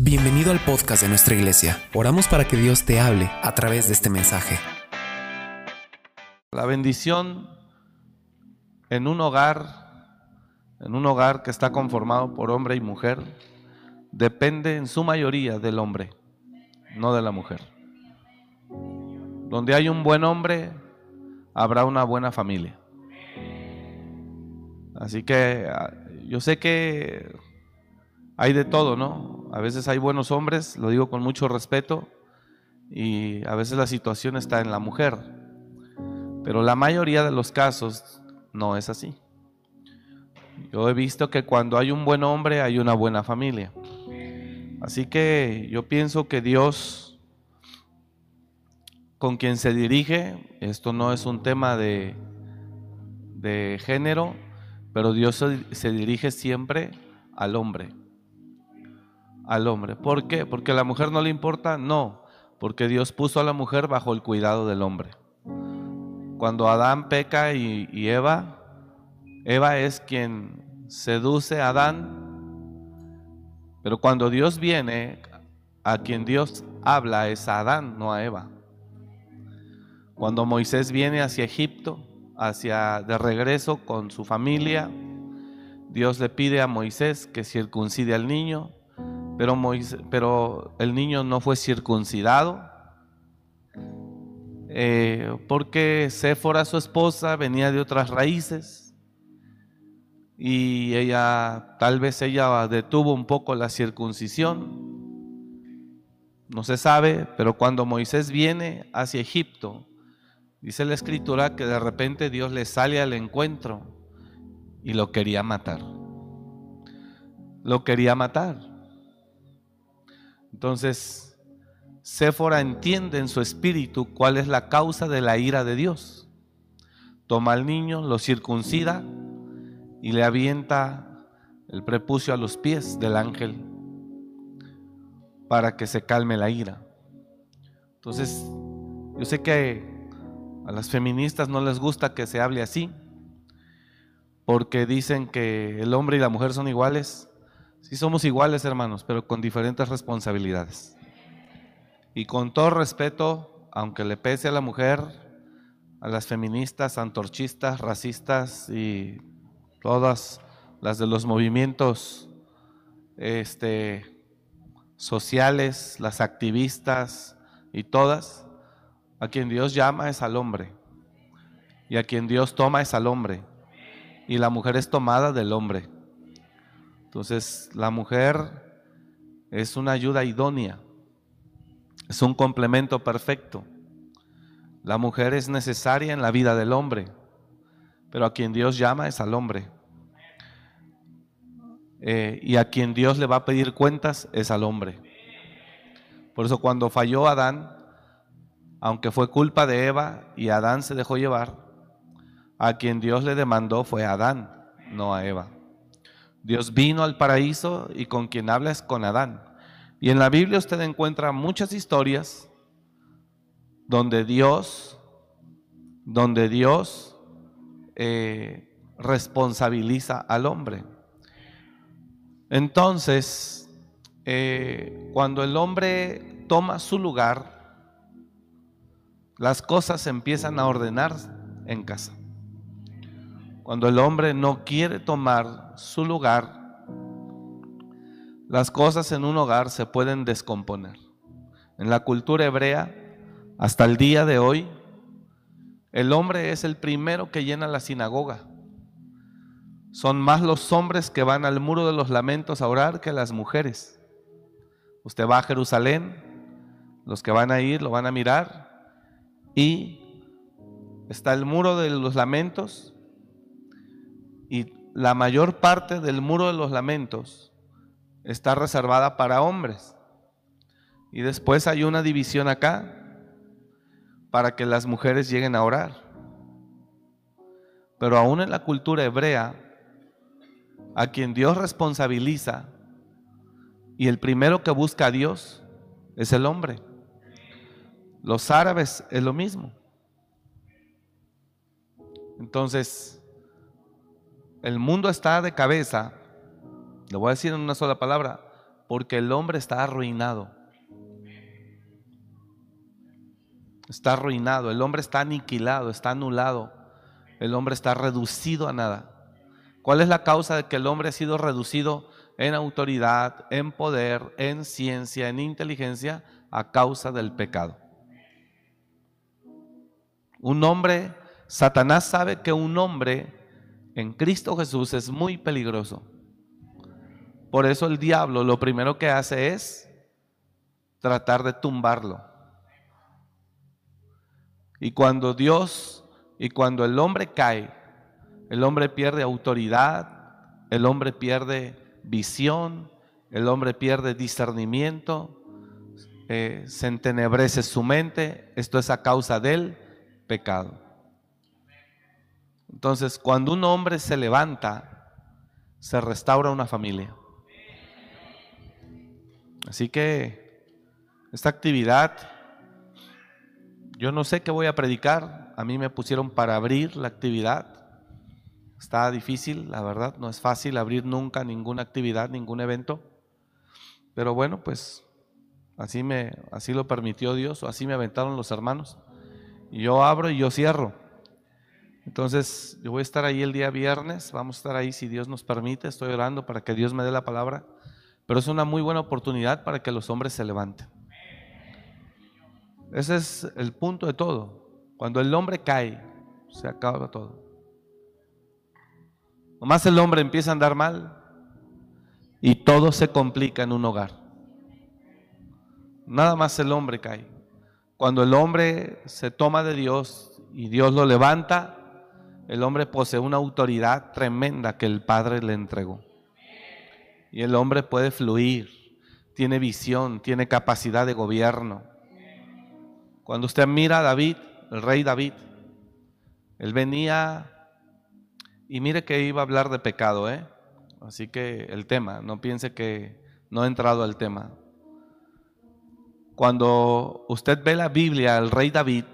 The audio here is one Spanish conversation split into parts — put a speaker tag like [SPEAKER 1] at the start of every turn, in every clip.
[SPEAKER 1] Bienvenido al podcast de nuestra iglesia. Oramos para que Dios te hable a través de este mensaje.
[SPEAKER 2] La bendición en un hogar, en un hogar que está conformado por hombre y mujer, depende en su mayoría del hombre, no de la mujer. Donde hay un buen hombre, habrá una buena familia. Así que ah, yo sé que hay de todo, ¿no? A veces hay buenos hombres, lo digo con mucho respeto, y a veces la situación está en la mujer. Pero la mayoría de los casos no es así. Yo he visto que cuando hay un buen hombre hay una buena familia. Así que yo pienso que Dios, con quien se dirige, esto no es un tema de, género, pero Dios se dirige siempre al hombre al hombre. ¿Por qué? ¿Porque a la mujer no le importa? No, porque Dios puso a la mujer bajo el cuidado del hombre. Cuando Adán peca y, Eva, Eva es quien seduce a Adán, pero cuando Dios viene, a quien Dios habla es a Adán, no a Eva. Cuando Moisés viene hacia Egipto, hacia de regreso con su familia, Dios le pide a Moisés que circuncide al niño pero, pero el niño no fue circuncidado. Eh, porque Séfora, su esposa, venía de otras raíces. Y ella, tal vez ella detuvo un poco la circuncisión. No se sabe, pero cuando Moisés viene hacia Egipto, dice la escritura que de repente Dios le sale al encuentro y lo quería matar. Lo quería matar. Entonces, Séfora entiende en su espíritu cuál es la causa de la ira de Dios. Toma al niño, lo circuncida y le avienta el prepucio a los pies del ángel para que se calme la ira. Entonces, yo sé que a las feministas no les gusta que se hable así, porque dicen que el hombre y la mujer son iguales. Sí somos iguales, hermanos, pero con diferentes responsabilidades. Y con todo respeto, aunque le pese a la mujer, a las feministas, antorchistas, racistas y todas las de los movimientos este, sociales, las activistas y todas, a quien Dios llama es al hombre. Y a quien Dios toma es al hombre. Y la mujer es tomada del hombre. Entonces, la mujer es una ayuda idónea, es un complemento perfecto. La mujer es necesaria en la vida del hombre, pero a quien Dios llama es al hombre. Eh, y a quien Dios le va a pedir cuentas es al hombre. Por eso cuando falló Adán, aunque fue culpa de Eva y Adán se dejó llevar, a quien Dios le demandó fue a Adán, no a Eva. Dios vino al paraíso y con quien habla es con Adán. Y en la Biblia usted encuentra muchas historias donde Dios, donde Dios eh, responsabiliza al hombre. Entonces, eh, cuando el hombre toma su lugar, las cosas empiezan a ordenar en casa. Cuando el hombre no quiere tomar su lugar, las cosas en un hogar se pueden descomponer. En la cultura hebrea, hasta el día de hoy, el hombre es el primero que llena la sinagoga. Son más los hombres que van al muro de los lamentos a orar que las mujeres. Usted va a Jerusalén, los que van a ir lo van a mirar y está el muro de los lamentos y la mayor parte del muro de los lamentos está reservada para hombres. Y después hay una división acá para que las mujeres lleguen a orar. Pero aún en la cultura hebrea, a quien Dios responsabiliza y el primero que busca a Dios es el hombre. Los árabes es lo mismo. Entonces, el mundo está de cabeza, le voy a decir en una sola palabra, porque el hombre está arruinado. Está arruinado, el hombre está aniquilado, está anulado, el hombre está reducido a nada. ¿Cuál es la causa de que el hombre ha sido reducido en autoridad, en poder, en ciencia, en inteligencia? A causa del pecado. Un hombre, Satanás sabe que un hombre en Cristo Jesús es muy peligroso. Por eso el diablo lo primero que hace es tratar de tumbarlo. Y cuando Dios y cuando el hombre cae, el hombre pierde autoridad, el hombre pierde visión, el hombre pierde discernimiento, eh, se entenebrece su mente. Esto es a causa del pecado. Entonces, cuando un hombre se levanta, se restaura una familia. Así que esta actividad, yo no sé qué voy a predicar. A mí me pusieron para abrir la actividad. Está difícil, la verdad, no es fácil abrir nunca ninguna actividad, ningún evento. Pero bueno, pues así me así lo permitió Dios o así me aventaron los hermanos. Yo abro y yo cierro. Entonces, yo voy a estar ahí el día viernes, vamos a estar ahí si Dios nos permite, estoy orando para que Dios me dé la palabra, pero es una muy buena oportunidad para que los hombres se levanten. Ese es el punto de todo. Cuando el hombre cae, se acaba todo. Nomás el hombre empieza a andar mal y todo se complica en un hogar. Nada más el hombre cae. Cuando el hombre se toma de Dios y Dios lo levanta, el hombre posee una autoridad tremenda que el Padre le entregó. Y el hombre puede fluir, tiene visión, tiene capacidad de gobierno. Cuando usted mira a David, el rey David, él venía y mire que iba a hablar de pecado, ¿eh? Así que el tema, no piense que no he entrado al tema. Cuando usted ve la Biblia, el rey David,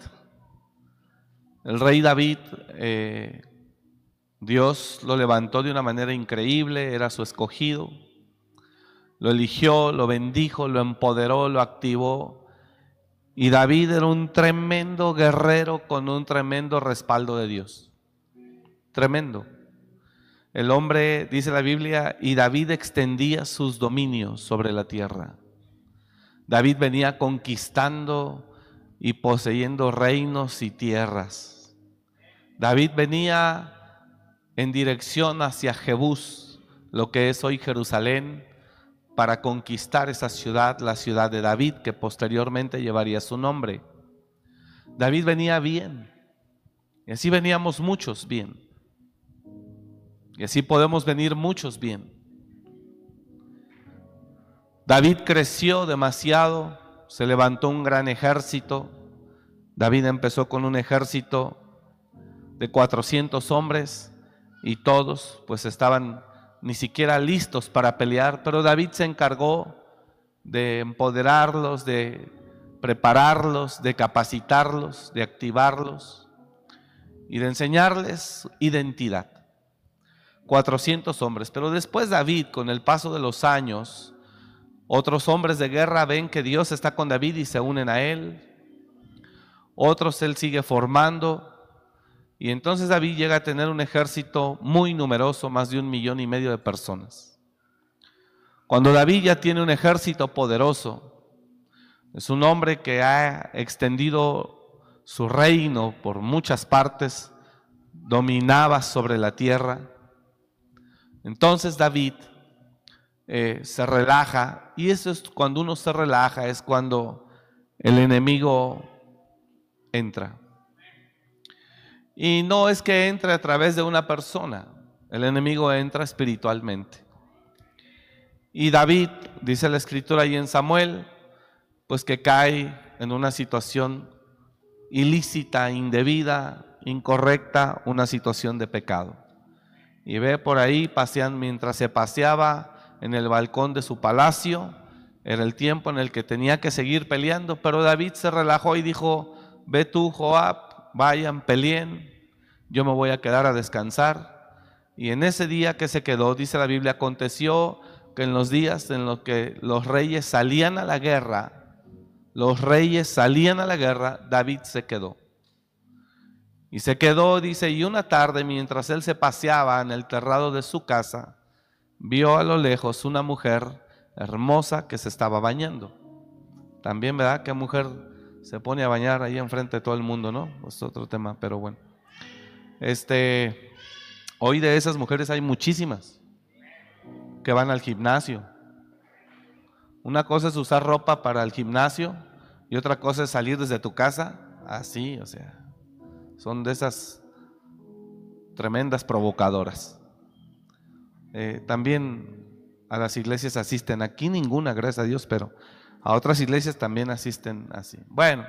[SPEAKER 2] el rey David, eh, Dios lo levantó de una manera increíble, era su escogido, lo eligió, lo bendijo, lo empoderó, lo activó. Y David era un tremendo guerrero con un tremendo respaldo de Dios. Tremendo. El hombre, dice la Biblia, y David extendía sus dominios sobre la tierra. David venía conquistando y poseyendo reinos y tierras. David venía en dirección hacia Jebús, lo que es hoy Jerusalén, para conquistar esa ciudad, la ciudad de David, que posteriormente llevaría su nombre. David venía bien, y así veníamos muchos bien, y así podemos venir muchos bien. David creció demasiado, se levantó un gran ejército, David empezó con un ejército de 400 hombres y todos pues estaban ni siquiera listos para pelear, pero David se encargó de empoderarlos, de prepararlos, de capacitarlos, de activarlos y de enseñarles identidad. 400 hombres, pero después David, con el paso de los años, otros hombres de guerra ven que Dios está con David y se unen a él. Otros él sigue formando y entonces David llega a tener un ejército muy numeroso, más de un millón y medio de personas. Cuando David ya tiene un ejército poderoso, es un hombre que ha extendido su reino por muchas partes, dominaba sobre la tierra. Entonces David eh, se relaja y eso es cuando uno se relaja, es cuando el enemigo entra. Y no es que entre a través de una persona, el enemigo entra espiritualmente. Y David, dice la escritura ahí en Samuel, pues que cae en una situación ilícita, indebida, incorrecta, una situación de pecado. Y ve por ahí paseando, mientras se paseaba en el balcón de su palacio, era el tiempo en el que tenía que seguir peleando, pero David se relajó y dijo, ve tú, Joab, vayan, peleen, yo me voy a quedar a descansar. Y en ese día que se quedó, dice la Biblia, aconteció que en los días en los que los reyes salían a la guerra, los reyes salían a la guerra, David se quedó. Y se quedó, dice, y una tarde mientras él se paseaba en el terrado de su casa, vio a lo lejos una mujer hermosa que se estaba bañando. También, ¿verdad? ¿Qué mujer se pone a bañar ahí enfrente de todo el mundo, no? Es otro tema, pero bueno. Este, hoy de esas mujeres hay muchísimas que van al gimnasio. Una cosa es usar ropa para el gimnasio y otra cosa es salir desde tu casa así, o sea, son de esas tremendas provocadoras. Eh, también a las iglesias asisten, aquí ninguna, gracias a Dios, pero a otras iglesias también asisten así. Bueno,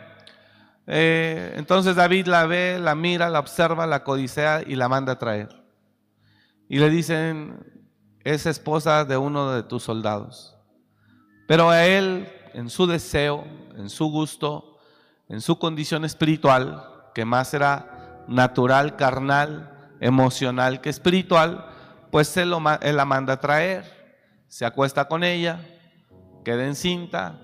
[SPEAKER 2] eh, entonces David la ve, la mira, la observa, la codicea y la manda a traer. Y le dicen, es esposa de uno de tus soldados. Pero a él, en su deseo, en su gusto, en su condición espiritual, que más era natural, carnal, emocional que espiritual, pues él, la manda a traer, se acuesta con ella, queda encinta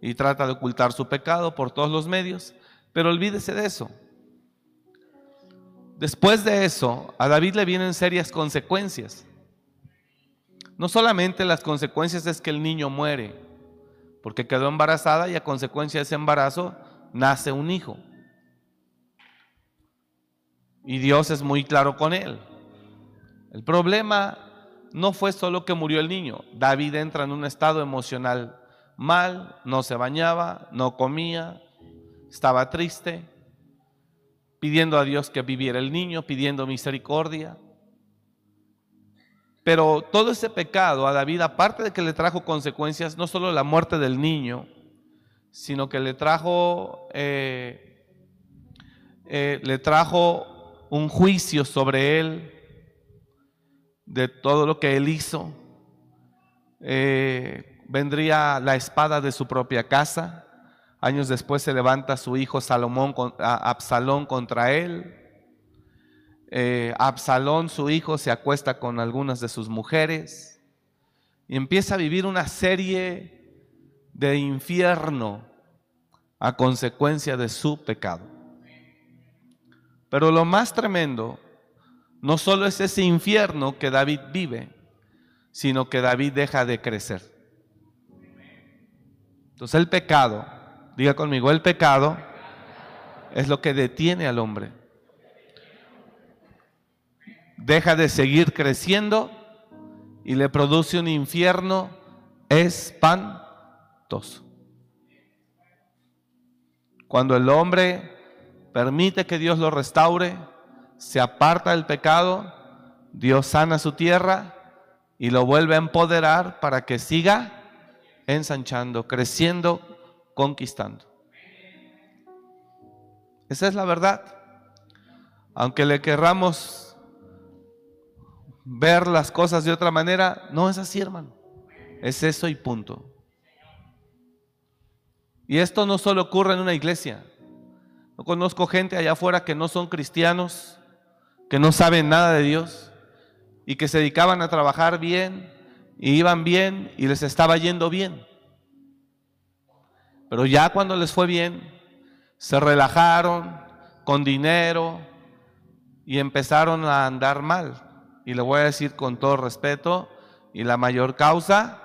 [SPEAKER 2] y trata de ocultar su pecado por todos los medios, pero olvídese de eso. Después de eso, a David le vienen serias consecuencias. No solamente las consecuencias es que el niño muere, porque quedó embarazada y a consecuencia de ese embarazo nace un hijo. Y Dios es muy claro con él. El problema no fue solo que murió el niño. David entra en un estado emocional mal, no se bañaba, no comía, estaba triste, pidiendo a Dios que viviera el niño, pidiendo misericordia. Pero todo ese pecado a David, aparte de que le trajo consecuencias, no solo la muerte del niño, sino que le trajo, eh, eh, le trajo un juicio sobre él de todo lo que él hizo. Eh, vendría la espada de su propia casa. Años después se levanta su hijo Salomón, Absalón contra él. Eh, Absalón, su hijo, se acuesta con algunas de sus mujeres y empieza a vivir una serie de infierno a consecuencia de su pecado. Pero lo más tremendo no solo es ese infierno que David vive, sino que David deja de crecer. Entonces el pecado, diga conmigo, el pecado es lo que detiene al hombre. Deja de seguir creciendo y le produce un infierno espantoso. Cuando el hombre permite que Dios lo restaure, se aparta del pecado, Dios sana su tierra y lo vuelve a empoderar para que siga ensanchando, creciendo, conquistando. Esa es la verdad. Aunque le querramos ver las cosas de otra manera, no es así, hermano. Es eso y punto. Y esto no solo ocurre en una iglesia. No conozco gente allá afuera que no son cristianos, que no saben nada de Dios y que se dedicaban a trabajar bien y iban bien y les estaba yendo bien. Pero ya cuando les fue bien, se relajaron con dinero y empezaron a andar mal. Y le voy a decir con todo respeto, y la mayor causa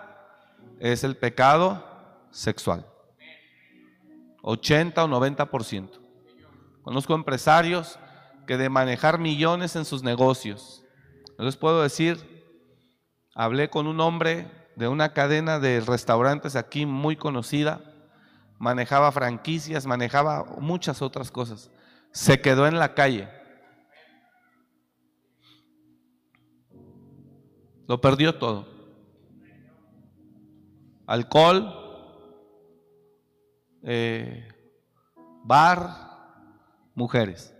[SPEAKER 2] es el pecado sexual. 80 o 90%. Conozco empresarios que de manejar millones en sus negocios. Les puedo decir, hablé con un hombre de una cadena de restaurantes aquí muy conocida, manejaba franquicias, manejaba muchas otras cosas. Se quedó en la calle. Lo perdió todo. Alcohol, eh, bar, mujeres.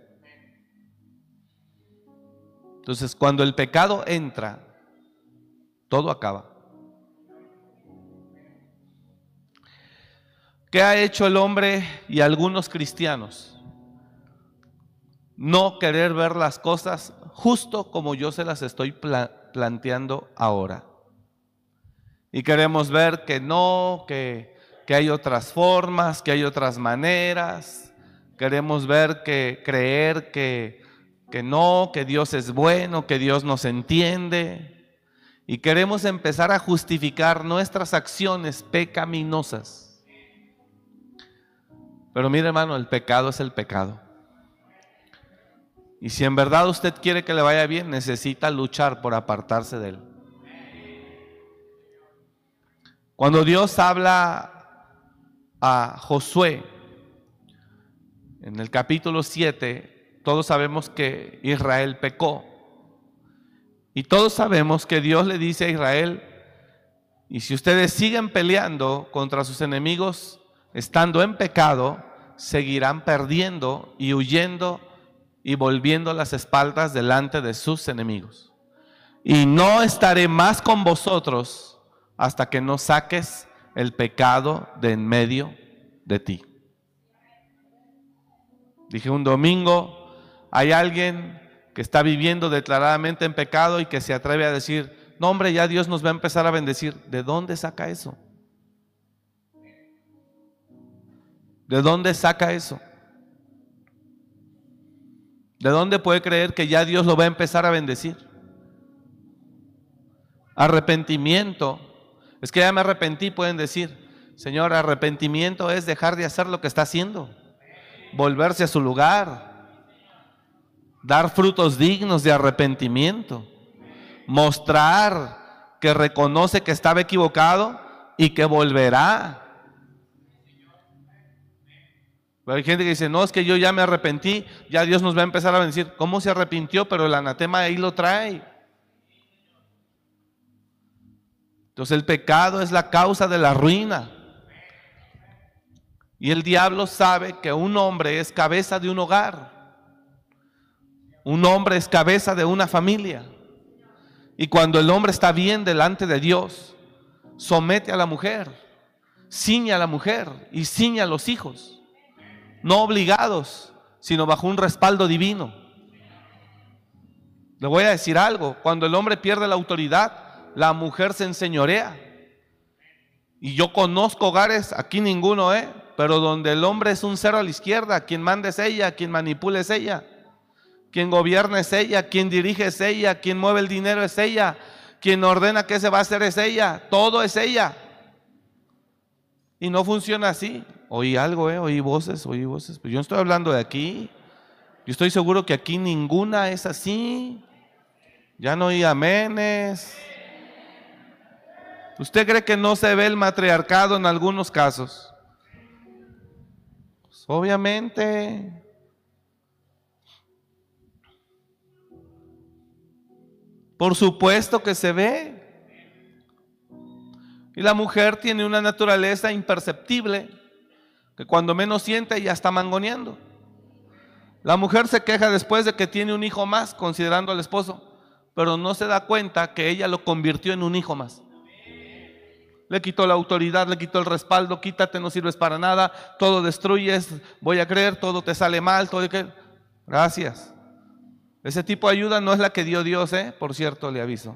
[SPEAKER 2] Entonces, cuando el pecado entra, todo acaba. ¿Qué ha hecho el hombre y algunos cristianos? No querer ver las cosas justo como yo se las estoy planteando ahora. Y queremos ver que no, que, que hay otras formas, que hay otras maneras. Queremos ver que creer que, que no, que Dios es bueno, que Dios nos entiende. Y queremos empezar a justificar nuestras acciones pecaminosas. Pero mire hermano, el pecado es el pecado. Y si en verdad usted quiere que le vaya bien, necesita luchar por apartarse de él. Cuando Dios habla a Josué en el capítulo 7, todos sabemos que Israel pecó. Y todos sabemos que Dios le dice a Israel, y si ustedes siguen peleando contra sus enemigos, estando en pecado, seguirán perdiendo y huyendo y volviendo las espaldas delante de sus enemigos. Y no estaré más con vosotros hasta que no saques el pecado de en medio de ti. Dije un domingo, hay alguien que está viviendo declaradamente en pecado y que se atreve a decir, no hombre, ya Dios nos va a empezar a bendecir. ¿De dónde saca eso? ¿De dónde saca eso? ¿De dónde puede creer que ya Dios lo va a empezar a bendecir? Arrepentimiento. Es que ya me arrepentí, pueden decir. Señor, arrepentimiento es dejar de hacer lo que está haciendo. Volverse a su lugar. Dar frutos dignos de arrepentimiento. Mostrar que reconoce que estaba equivocado y que volverá hay gente que dice, no, es que yo ya me arrepentí, ya Dios nos va a empezar a decir, ¿cómo se arrepintió? Pero el anatema ahí lo trae. Entonces el pecado es la causa de la ruina. Y el diablo sabe que un hombre es cabeza de un hogar. Un hombre es cabeza de una familia. Y cuando el hombre está bien delante de Dios, somete a la mujer, ciñe a la mujer y ciñe a los hijos no obligados, sino bajo un respaldo divino. Le voy a decir algo, cuando el hombre pierde la autoridad, la mujer se enseñorea. Y yo conozco hogares, aquí ninguno, ¿eh? Pero donde el hombre es un cero a la izquierda, quien manda es ella, quien manipula es ella, quien gobierna es ella, quien dirige es ella, quien mueve el dinero es ella, quien ordena qué se va a hacer es ella, todo es ella. Y no funciona así. Oí algo, ¿eh? Oí voces, oí voces. Pues yo no estoy hablando de aquí. Yo estoy seguro que aquí ninguna es así. Ya no oí amenes. ¿Usted cree que no se ve el matriarcado en algunos casos? Pues obviamente. Por supuesto que se ve. Y la mujer tiene una naturaleza imperceptible que cuando menos siente ya está mangoneando. La mujer se queja después de que tiene un hijo más, considerando al esposo, pero no se da cuenta que ella lo convirtió en un hijo más. Le quitó la autoridad, le quitó el respaldo, quítate, no sirves para nada, todo destruyes, voy a creer, todo te sale mal, todo. Gracias. Ese tipo de ayuda no es la que dio Dios, ¿eh? por cierto, le aviso.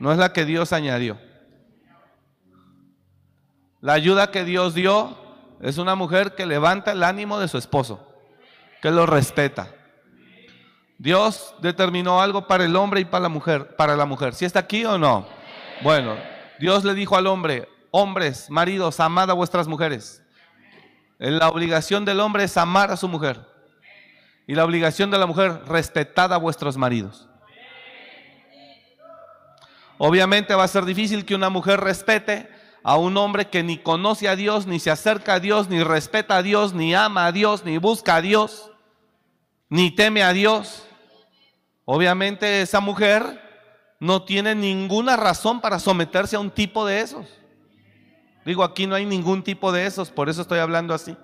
[SPEAKER 2] No es la que Dios añadió. La ayuda que Dios dio es una mujer que levanta el ánimo de su esposo, que lo respeta. Dios determinó algo para el hombre y para la mujer, para la mujer. ¿Si está aquí o no? Bueno, Dios le dijo al hombre, hombres, maridos, amad a vuestras mujeres. La obligación del hombre es amar a su mujer. Y la obligación de la mujer, respetad a vuestros maridos. Obviamente va a ser difícil que una mujer respete a un hombre que ni conoce a Dios, ni se acerca a Dios, ni respeta a Dios, ni ama a Dios, ni busca a Dios, ni teme a Dios. Obviamente esa mujer no tiene ninguna razón para someterse a un tipo de esos. Digo, aquí no hay ningún tipo de esos, por eso estoy hablando así.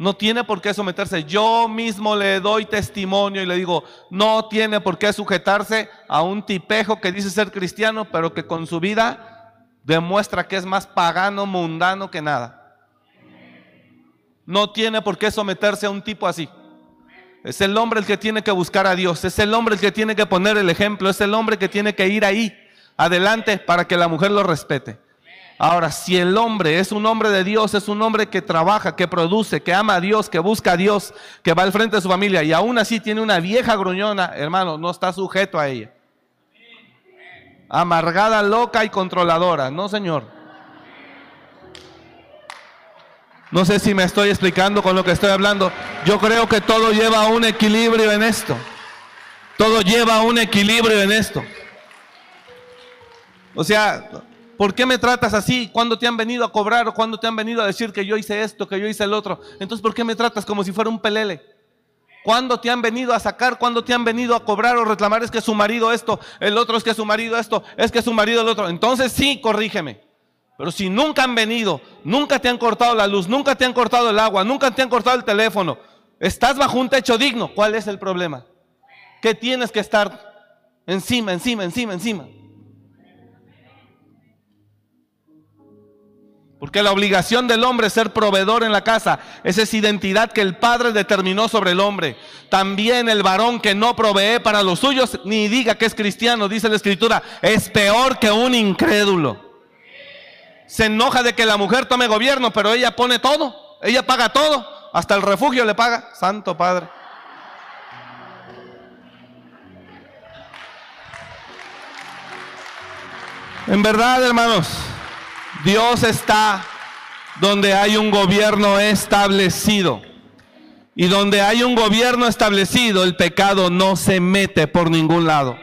[SPEAKER 2] No tiene por qué someterse. Yo mismo le doy testimonio y le digo, no tiene por qué sujetarse a un tipejo que dice ser cristiano, pero que con su vida demuestra que es más pagano, mundano que nada. No tiene por qué someterse a un tipo así. Es el hombre el que tiene que buscar a Dios, es el hombre el que tiene que poner el ejemplo, es el hombre que tiene que ir ahí adelante para que la mujer lo respete. Ahora, si el hombre es un hombre de Dios, es un hombre que trabaja, que produce, que ama a Dios, que busca a Dios, que va al frente de su familia y aún así tiene una vieja gruñona, hermano, no está sujeto a ella. Amargada, loca y controladora. No, Señor. No sé si me estoy explicando con lo que estoy hablando. Yo creo que todo lleva un equilibrio en esto. Todo lleva un equilibrio en esto. O sea, ¿Por qué me tratas así? ¿Cuándo te han venido a cobrar o cuándo te han venido a decir que yo hice esto, que yo hice el otro? Entonces, ¿por qué me tratas como si fuera un pelele? ¿Cuándo te han venido a sacar? ¿Cuándo te han venido a cobrar o reclamar? Es que su marido esto, el otro es que su marido esto, es que su marido el otro. Entonces sí, corrígeme. Pero si nunca han venido, nunca te han cortado la luz, nunca te han cortado el agua, nunca te han cortado el teléfono, estás bajo un techo digno, ¿cuál es el problema? Que tienes que estar encima, encima, encima, encima. Porque la obligación del hombre es ser proveedor en la casa. Esa es identidad que el Padre determinó sobre el hombre. También el varón que no provee para los suyos, ni diga que es cristiano, dice la Escritura, es peor que un incrédulo. Se enoja de que la mujer tome gobierno, pero ella pone todo. Ella paga todo. Hasta el refugio le paga. Santo Padre. En verdad, hermanos. Dios está donde hay un gobierno establecido. Y donde hay un gobierno establecido, el pecado no se mete por ningún lado.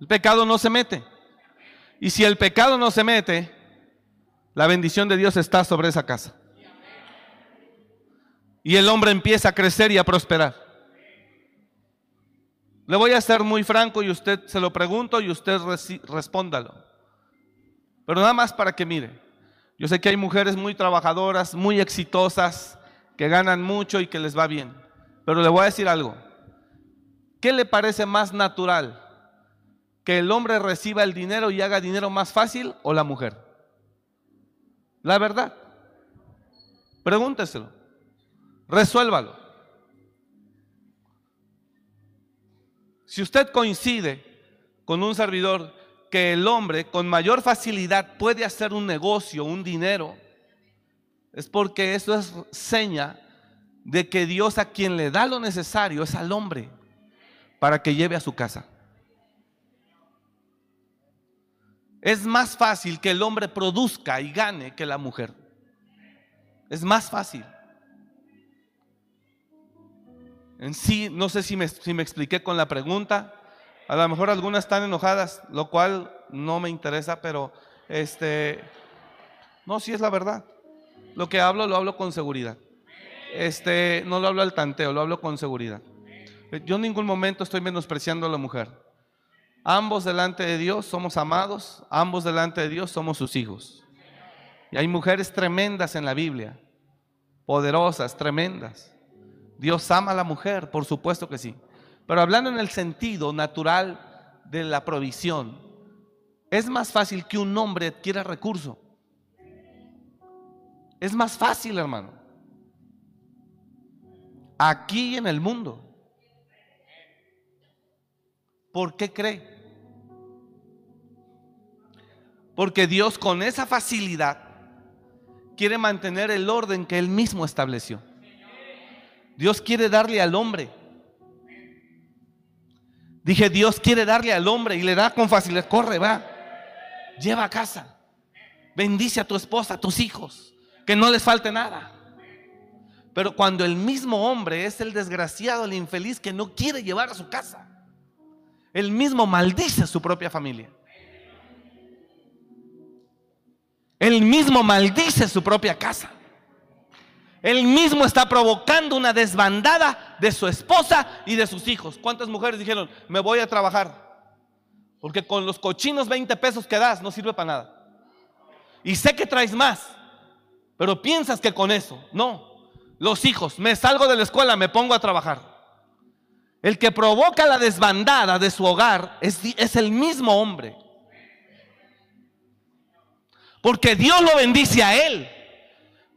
[SPEAKER 2] El pecado no se mete. Y si el pecado no se mete, la bendición de Dios está sobre esa casa. Y el hombre empieza a crecer y a prosperar. Le voy a ser muy franco y usted se lo pregunto y usted respóndalo. Pero nada más para que mire. Yo sé que hay mujeres muy trabajadoras, muy exitosas, que ganan mucho y que les va bien. Pero le voy a decir algo. ¿Qué le parece más natural? ¿Que el hombre reciba el dinero y haga dinero más fácil o la mujer? La verdad. Pregúnteselo. Resuélvalo. Si usted coincide con un servidor que el hombre con mayor facilidad puede hacer un negocio, un dinero, es porque eso es seña de que Dios a quien le da lo necesario es al hombre para que lleve a su casa. Es más fácil que el hombre produzca y gane que la mujer. Es más fácil. En sí, no sé si me, si me expliqué con la pregunta. A lo mejor algunas están enojadas, lo cual no me interesa, pero este, no, si es la verdad. Lo que hablo, lo hablo con seguridad. Este, no lo hablo al tanteo, lo hablo con seguridad. Yo en ningún momento estoy menospreciando a la mujer. Ambos delante de Dios somos amados, ambos delante de Dios somos sus hijos. Y hay mujeres tremendas en la Biblia, poderosas, tremendas. Dios ama a la mujer, por supuesto que sí. Pero hablando en el sentido natural de la provisión, es más fácil que un hombre adquiera recurso. Es más fácil, hermano. Aquí en el mundo. ¿Por qué cree? Porque Dios con esa facilidad quiere mantener el orden que Él mismo estableció. Dios quiere darle al hombre Dije, Dios quiere darle al hombre y le da con facilidad. Corre, va. Lleva a casa. Bendice a tu esposa, a tus hijos. Que no les falte nada. Pero cuando el mismo hombre es el desgraciado, el infeliz que no quiere llevar a su casa, el mismo maldice a su propia familia. El mismo maldice a su propia casa. Él mismo está provocando una desbandada de su esposa y de sus hijos. ¿Cuántas mujeres dijeron, me voy a trabajar? Porque con los cochinos 20 pesos que das no sirve para nada. Y sé que traes más, pero piensas que con eso, no. Los hijos, me salgo de la escuela, me pongo a trabajar. El que provoca la desbandada de su hogar es, es el mismo hombre. Porque Dios lo bendice a él.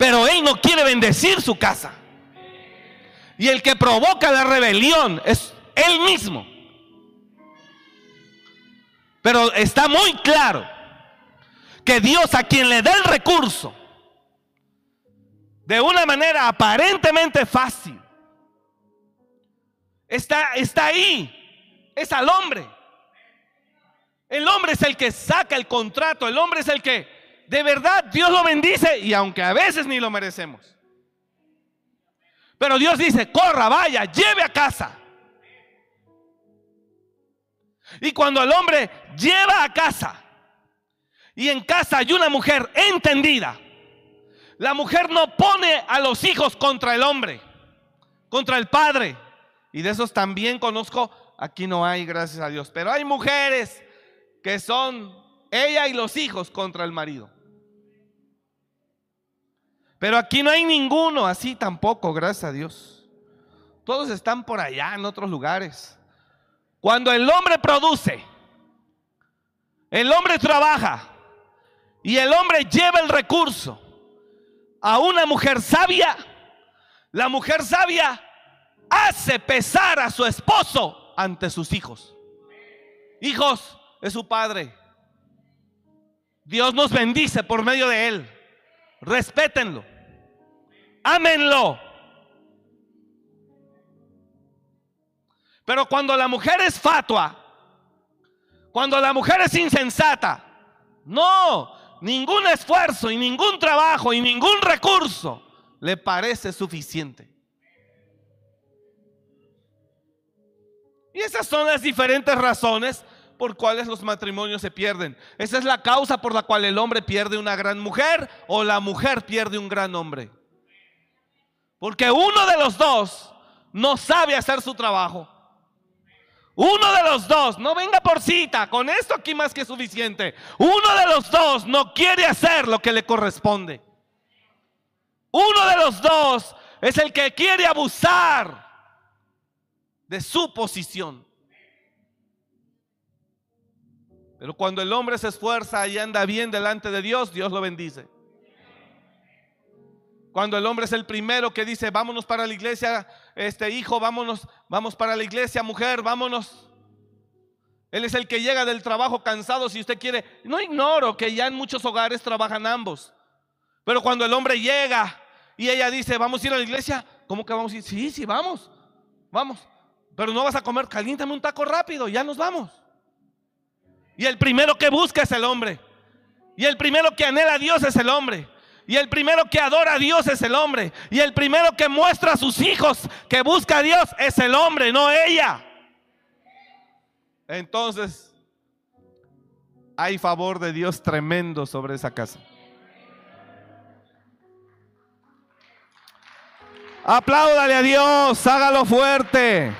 [SPEAKER 2] Pero él no quiere bendecir su casa. Y el que provoca la rebelión es él mismo. Pero está muy claro que Dios a quien le da el recurso, de una manera aparentemente fácil, está, está ahí, es al hombre. El hombre es el que saca el contrato, el hombre es el que de verdad Dios lo bendice y aunque a veces ni lo merecemos. Pero Dios dice, corra, vaya, lleve a casa. Y cuando el hombre lleva a casa y en casa hay una mujer entendida, la mujer no pone a los hijos contra el hombre, contra el padre. Y de esos también conozco, aquí no hay, gracias a Dios. Pero hay mujeres que son ella y los hijos contra el marido. Pero aquí no hay ninguno así tampoco, gracias a Dios. Todos están por allá en otros lugares. Cuando el hombre produce, el hombre trabaja y el hombre lleva el recurso a una mujer sabia, la mujer sabia hace pesar a su esposo ante sus hijos. Hijos, es su padre. Dios nos bendice por medio de él. Respétenlo. Ámenlo. Pero cuando la mujer es fatua, cuando la mujer es insensata, no, ningún esfuerzo y ningún trabajo y ningún recurso le parece suficiente. Y esas son las diferentes razones por cuales los matrimonios se pierden. Esa es la causa por la cual el hombre pierde una gran mujer o la mujer pierde un gran hombre. Porque uno de los dos no sabe hacer su trabajo. Uno de los dos, no venga por cita, con esto aquí más que suficiente. Uno de los dos no quiere hacer lo que le corresponde. Uno de los dos es el que quiere abusar de su posición. Pero cuando el hombre se esfuerza y anda bien delante de Dios, Dios lo bendice. Cuando el hombre es el primero que dice, vámonos para la iglesia, este hijo, vámonos, vamos para la iglesia, mujer, vámonos. Él es el que llega del trabajo cansado, si usted quiere. No ignoro que ya en muchos hogares trabajan ambos. Pero cuando el hombre llega y ella dice, vamos a ir a la iglesia, ¿cómo que vamos a ir? Sí, sí, vamos, vamos. Pero no vas a comer, caliéntame un taco rápido, ya nos vamos. Y el primero que busca es el hombre. Y el primero que anhela a Dios es el hombre. Y el primero que adora a Dios es el hombre. Y el primero que muestra a sus hijos que busca a Dios es el hombre, no ella. Entonces, hay favor de Dios tremendo sobre esa casa. Apláudale a Dios, hágalo fuerte.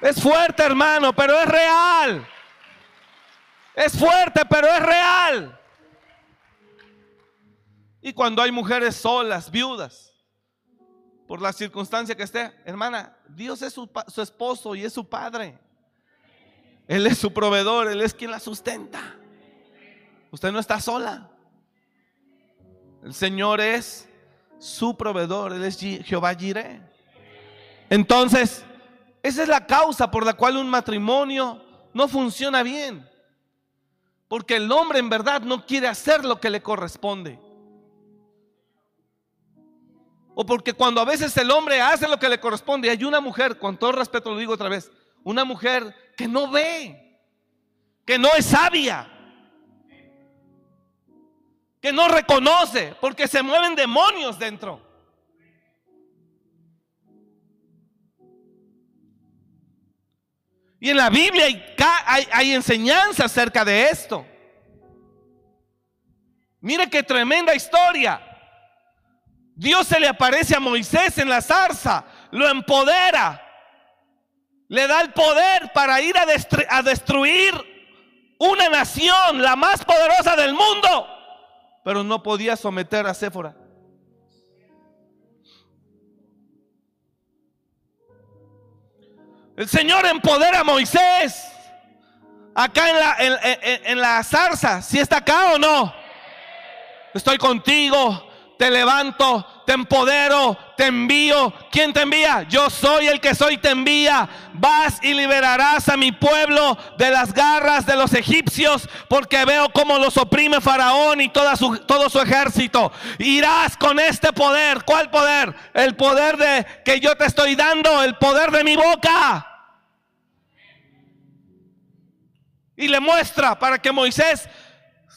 [SPEAKER 2] Es fuerte, hermano, pero es real. Es fuerte, pero es real. Y cuando hay mujeres solas, viudas, por la circunstancia que esté, hermana, Dios es su, esposo y es su padre. Él es su proveedor, Él es quien la sustenta. Usted no está sola. El Señor es su proveedor, Él es Jehová Jireh. Entonces, esa es la causa por la cual un matrimonio no funciona bien. Porque el hombre en verdad no quiere hacer lo que le corresponde. O porque cuando a veces el hombre hace lo que le corresponde, hay una mujer, con todo respeto lo digo otra vez, una mujer que no ve, que no es sabia, que no reconoce, porque se mueven demonios dentro. Y en la Biblia hay, enseñanza acerca de esto. Mire qué tremenda historia. Dios se le aparece a Moisés en la zarza, lo empodera, le da el poder para ir a, a destruir una nación, la más poderosa del mundo, pero no podía someter a Séfora. El Señor empodera a Moisés. Acá en la, en, la zarza, si está acá o no. Estoy contigo, te levanto, te empodero, te envío. ¿Quién te envía? Yo soy el que soy, te envía. Vas y liberarás a mi pueblo de las garras de los egipcios, porque veo cómo los oprime Faraón y toda su, todo su ejército. Irás con este poder. ¿Cuál poder? El poder de que yo te estoy dando, el poder de mi boca. Y le muestra para que Moisés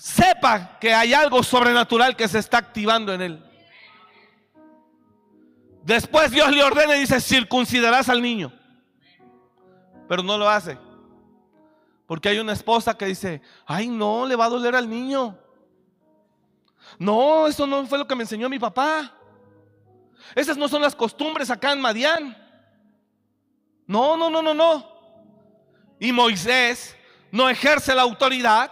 [SPEAKER 2] sepa que hay algo sobrenatural que se está activando en él. Después Dios le ordena y dice, circuncidarás al niño. Pero no lo hace. Porque hay una esposa que dice, ay no, le va a doler al niño. No, eso no fue lo que me enseñó mi papá. Esas no son las costumbres acá en Madián. No, no, no, no, no. Y Moisés no ejerce la autoridad.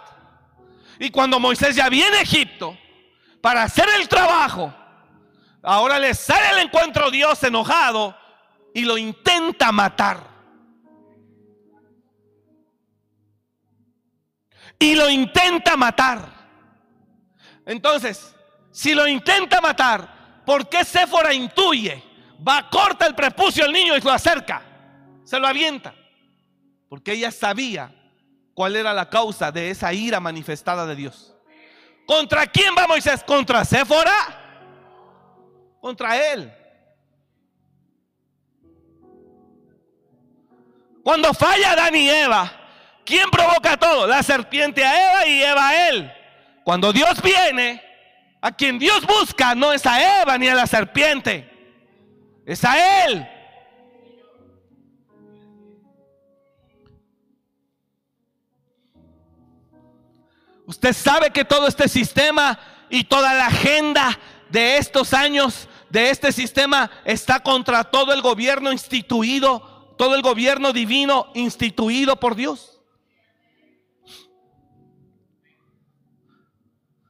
[SPEAKER 2] Y cuando Moisés ya viene a Egipto para hacer el trabajo, ahora le sale el encuentro Dios enojado y lo intenta matar. Y lo intenta matar. Entonces, si lo intenta matar, ¿por qué Séfora intuye? Va, corta el prepucio al niño y lo acerca. Se lo avienta. Porque ella sabía cuál era la causa de esa ira manifestada de Dios. ¿Contra quién va Moisés? ¿Contra Séfora? Contra él. Cuando falla Adán y Eva, ¿quién provoca todo? La serpiente a Eva y Eva a él. Cuando Dios viene, a quien Dios busca no es a Eva ni a la serpiente, es a él. Usted sabe que todo este sistema y toda la agenda de estos años, de este sistema, está contra todo el gobierno instituido, todo el gobierno divino instituido por Dios.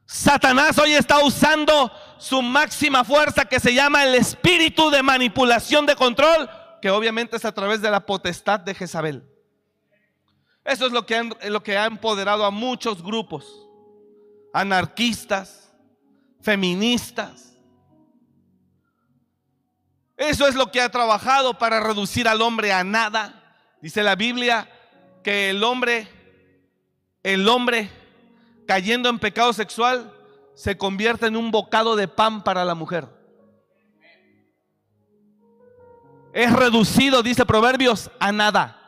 [SPEAKER 2] Satanás hoy está usando su máxima fuerza que se llama el espíritu de manipulación de control, que obviamente es a través de la potestad de Jezabel. Eso es lo que, lo que ha empoderado a muchos grupos, anarquistas, feministas. Eso es lo que ha trabajado para reducir al hombre a nada. Dice la Biblia que el hombre, el hombre cayendo en pecado sexual, se convierte en un bocado de pan para la mujer. Es reducido, dice Proverbios, a nada.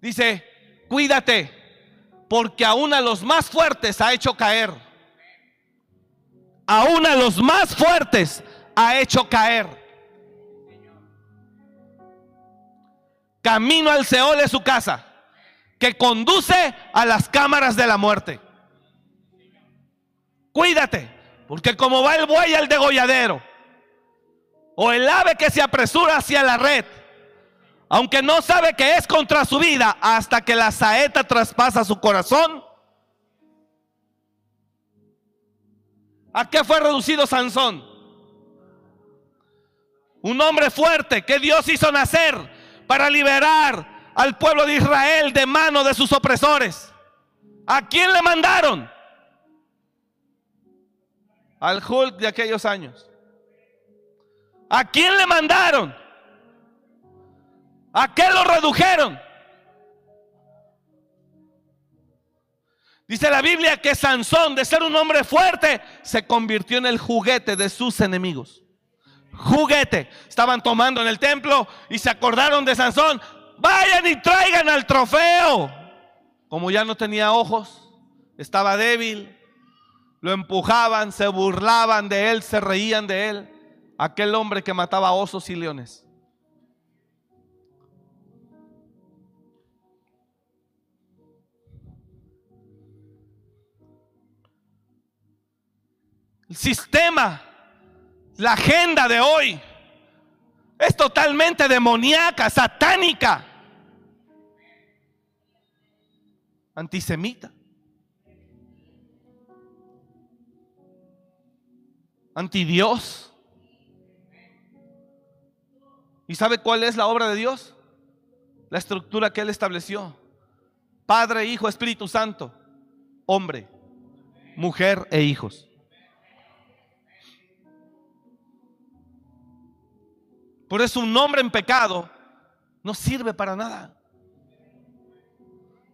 [SPEAKER 2] Dice, cuídate, porque aún a los más fuertes ha hecho caer. Aún a los más fuertes ha hecho caer. Camino al Seol de su casa, que conduce a las cámaras de la muerte. Cuídate, porque como va el buey al degolladero, o el ave que se apresura hacia la red, aunque no sabe que es contra su vida, hasta que la saeta traspasa su corazón. ¿A qué fue reducido Sansón? Un hombre fuerte que Dios hizo nacer para liberar al pueblo de Israel de mano de sus opresores. ¿A quién le mandaron? Al Hulk de aquellos años. ¿A quién le mandaron? ¿A qué lo redujeron? Dice la Biblia que Sansón, de ser un hombre fuerte, se convirtió en el juguete de sus enemigos. Juguete. Estaban tomando en el templo y se acordaron de Sansón. Vayan y traigan al trofeo. Como ya no tenía ojos, estaba débil, lo empujaban, se burlaban de él, se reían de él. Aquel hombre que mataba osos y leones. El sistema, la agenda de hoy es totalmente demoníaca, satánica, antisemita, antidios. ¿Y sabe cuál es la obra de Dios? La estructura que Él estableció. Padre, Hijo, Espíritu Santo, hombre, mujer e hijos. Por eso un hombre en pecado no sirve para nada.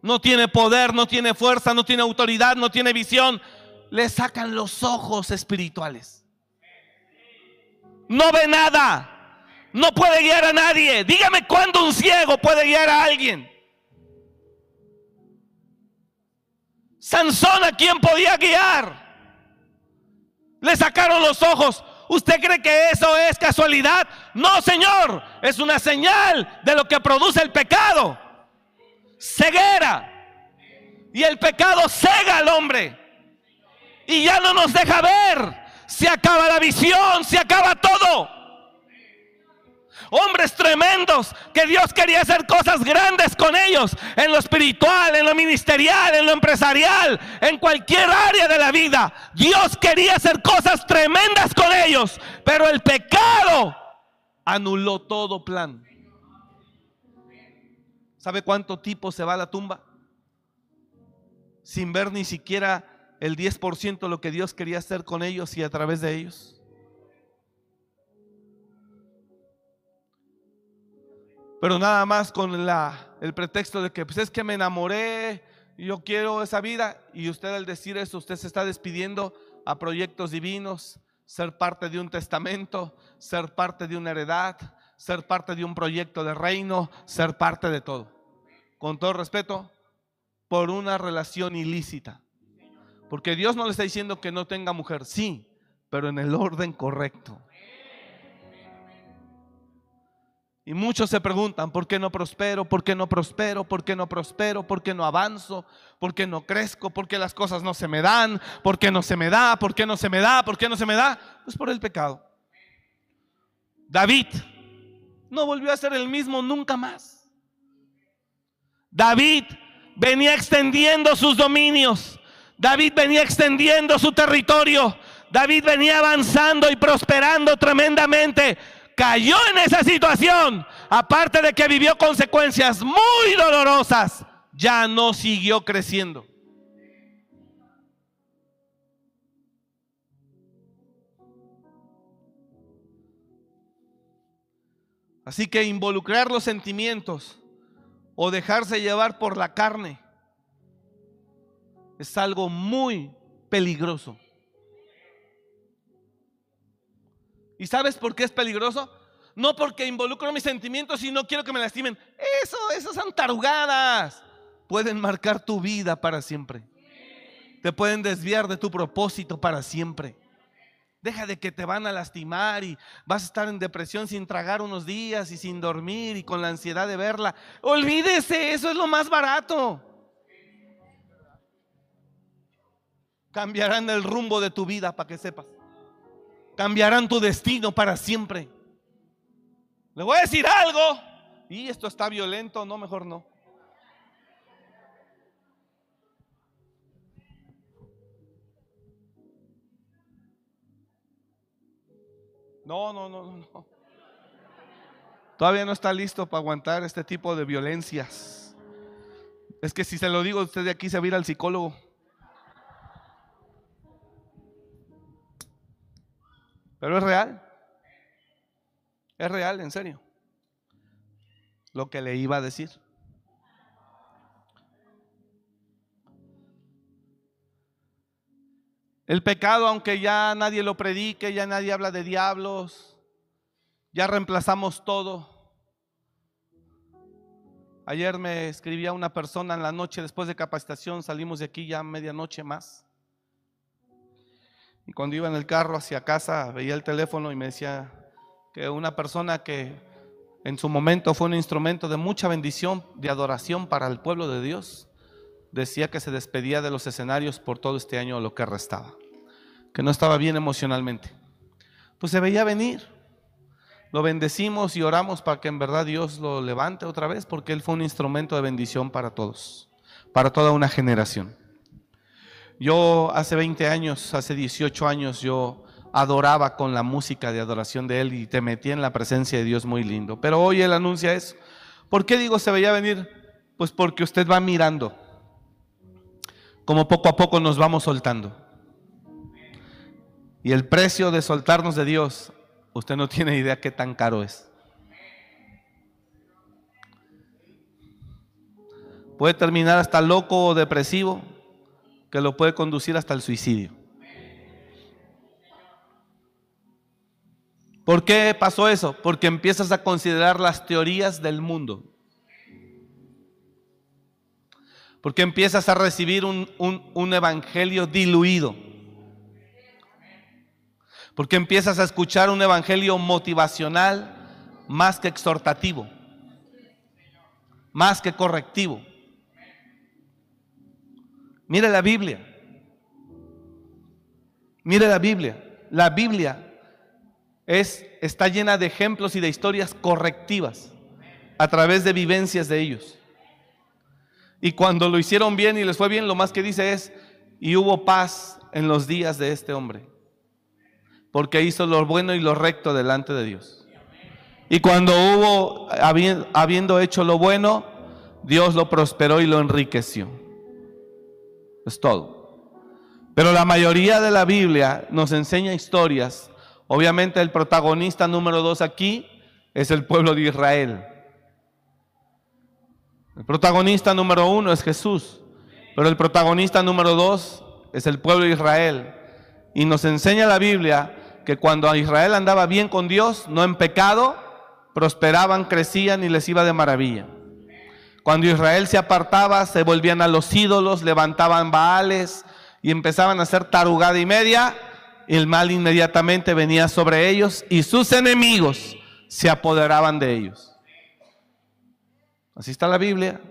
[SPEAKER 2] No tiene poder, no tiene fuerza, no tiene autoridad, no tiene visión. Le sacan los ojos espirituales. No ve nada. No puede guiar a nadie. Dígame cuándo un ciego puede guiar a alguien. Sansón a quién podía guiar. Le sacaron los ojos. ¿Usted cree que eso es casualidad? No, Señor. Es una señal de lo que produce el pecado. Ceguera. Y el pecado cega al hombre. Y ya no nos deja ver. Se acaba la visión, se acaba todo. Hombres tremendos que Dios quería hacer cosas grandes con ellos, en lo espiritual, en lo ministerial, en lo empresarial, en cualquier área de la vida. Dios quería hacer cosas tremendas con ellos, pero el pecado anuló todo plan. ¿Sabe cuánto tipo se va a la tumba? Sin ver ni siquiera el 10% de lo que Dios quería hacer con ellos y a través de ellos. Pero nada más con la, el pretexto de que pues es que me enamoré, yo quiero esa vida, y usted al decir eso, usted se está despidiendo a proyectos divinos, ser parte de un testamento, ser parte de una heredad, ser parte de un proyecto de reino, ser parte de todo. Con todo respeto, por una relación ilícita. Porque Dios no le está diciendo que no tenga mujer, sí, pero en el orden correcto. Y muchos se preguntan, ¿por qué no prospero? ¿Por qué no prospero? ¿Por qué no prospero? ¿Por qué no avanzo? ¿Por qué no crezco? ¿Por qué las cosas no se me dan? ¿Por qué no se me da? ¿Por qué no se me da? ¿Por qué no se me da? Pues por el pecado. David no volvió a ser el mismo nunca más. David venía extendiendo sus dominios. David venía extendiendo su territorio. David venía avanzando y prosperando tremendamente cayó en esa situación, aparte de que vivió consecuencias muy dolorosas, ya no siguió creciendo. Así que involucrar los sentimientos o dejarse llevar por la carne es algo muy peligroso. ¿Y sabes por qué es peligroso? No porque involucro mis sentimientos y no quiero que me lastimen. Eso, esas son tarugadas. Pueden marcar tu vida para siempre. Te pueden desviar de tu propósito para siempre. Deja de que te van a lastimar y vas a estar en depresión sin tragar unos días y sin dormir y con la ansiedad de verla. Olvídese, eso es lo más barato. Cambiarán el rumbo de tu vida para que sepas cambiarán tu destino para siempre. Le voy a decir algo. Y esto está violento, no, mejor no. No, no, no, no. Todavía no está listo para aguantar este tipo de violencias. Es que si se lo digo, usted de aquí se va a ir al psicólogo. Pero es real. Es real, en serio. Lo que le iba a decir. El pecado, aunque ya nadie lo predique, ya nadie habla de diablos, ya reemplazamos todo. Ayer me escribía una persona en la noche después de capacitación, salimos de aquí ya medianoche más. Y cuando iba en el carro hacia casa, veía el teléfono y me decía que una persona que en su momento fue un instrumento de mucha bendición, de adoración para el pueblo de Dios, decía que se despedía de los escenarios por todo este año lo que restaba, que no estaba bien emocionalmente. Pues se veía venir. Lo bendecimos y oramos para que en verdad Dios lo levante otra vez, porque Él fue un instrumento de bendición para todos, para toda una generación. Yo hace 20 años, hace 18 años, yo adoraba con la música de adoración de Él y te metí en la presencia de Dios muy lindo. Pero hoy Él anuncia eso. ¿Por qué digo se veía venir? Pues porque usted va mirando como poco a poco nos vamos soltando. Y el precio de soltarnos de Dios, usted no tiene idea qué tan caro es. Puede terminar hasta loco o depresivo, que lo puede conducir hasta el suicidio. ¿Por qué pasó eso? Porque empiezas a considerar las teorías del mundo. Porque empiezas a recibir un, un evangelio diluido. Porque empiezas a escuchar un evangelio motivacional más que exhortativo, más que correctivo. Mire la Biblia. Mire la Biblia. La Biblia es, está llena de ejemplos y de historias correctivas a través de vivencias de ellos. Y cuando lo hicieron bien y les fue bien, lo más que dice es, y hubo paz en los días de este hombre, porque hizo lo bueno y lo recto delante de Dios. Y cuando hubo, habiendo hecho lo bueno, Dios lo prosperó y lo enriqueció. Es todo. Pero la mayoría de la Biblia nos enseña historias Obviamente el protagonista número dos aquí es el pueblo de Israel. El protagonista número uno es Jesús, pero el protagonista número dos es el pueblo de Israel. Y nos enseña la Biblia que cuando Israel andaba bien con Dios, no en pecado, prosperaban, crecían y les iba de maravilla. Cuando Israel se apartaba, se volvían a los ídolos, levantaban baales y empezaban a hacer tarugada y media, el mal inmediatamente venía sobre ellos y sus enemigos se apoderaban de ellos. Así está la Biblia.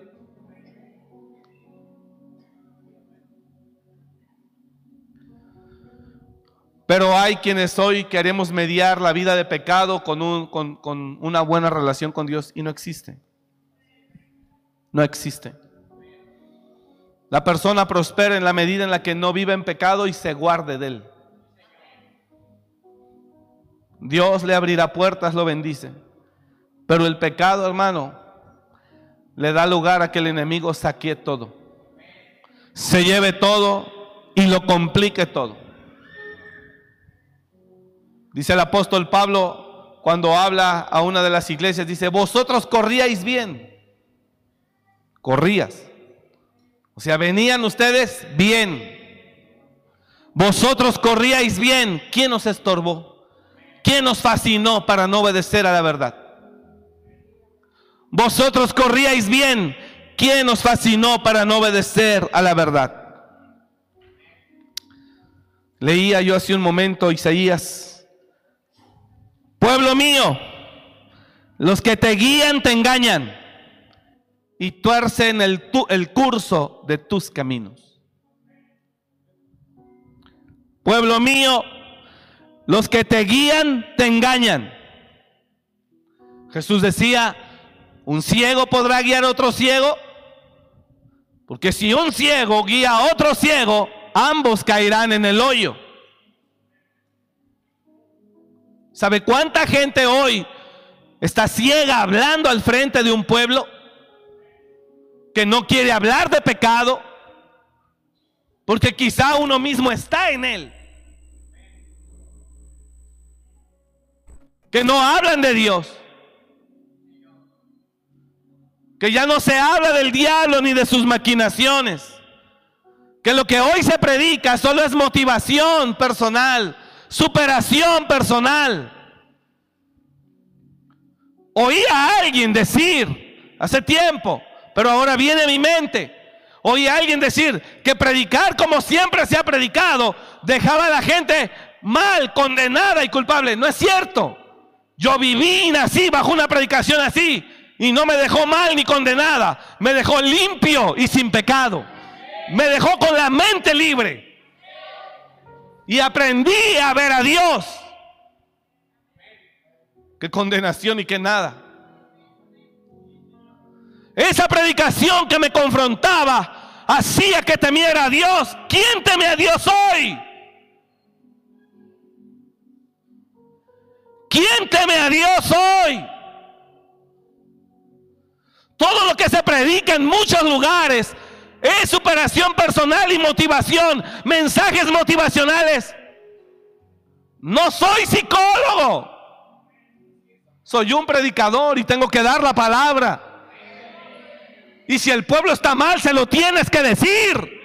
[SPEAKER 2] Pero hay quienes hoy queremos mediar la vida de pecado con, con una buena relación con Dios y no existe. No existe. La persona prospera en la medida en la que no vive en pecado y se guarde de él. Dios le abrirá puertas, lo bendice. Pero el pecado, hermano, le da lugar a que el enemigo saquee todo. Se lleve todo y lo complique todo. Dice el apóstol Pablo cuando habla a una de las iglesias, dice, vosotros corríais bien. Corrías. O sea, venían ustedes bien. Vosotros corríais bien. ¿Quién os estorbó? ¿Quién nos fascinó para no obedecer a la verdad? Vosotros corríais bien. ¿Quién nos fascinó para no obedecer a la verdad? Leía yo hace un momento Isaías. Pueblo mío, los que te guían te engañan y tuercen el, el curso de tus caminos. Pueblo mío, los que te guían te engañan. Jesús decía, ¿un ciego podrá guiar a otro ciego? Porque si un ciego guía a otro ciego, ambos caerán en el hoyo. ¿Sabe cuánta gente hoy está ciega hablando al frente de un pueblo que no quiere hablar de pecado? Porque quizá uno mismo está en él. que no hablan de Dios. Que ya no se habla del diablo ni de sus maquinaciones. Que lo que hoy se predica solo es motivación personal, superación personal. Oí a alguien decir hace tiempo, pero ahora viene mi mente. Oí a alguien decir que predicar como siempre se ha predicado dejaba a la gente mal, condenada y culpable. No es cierto. Yo viví y nací bajo una predicación así y no me dejó mal ni condenada. Me dejó limpio y sin pecado. Me dejó con la mente libre. Y aprendí a ver a Dios. Qué condenación y qué nada. Esa predicación que me confrontaba hacía que temiera a Dios. ¿Quién teme a Dios hoy? ¿Quién teme a Dios hoy? Todo lo que se predica en muchos lugares es superación personal y motivación, mensajes motivacionales. No soy psicólogo. Soy un predicador y tengo que dar la palabra. Y si el pueblo está mal, se lo tienes que decir.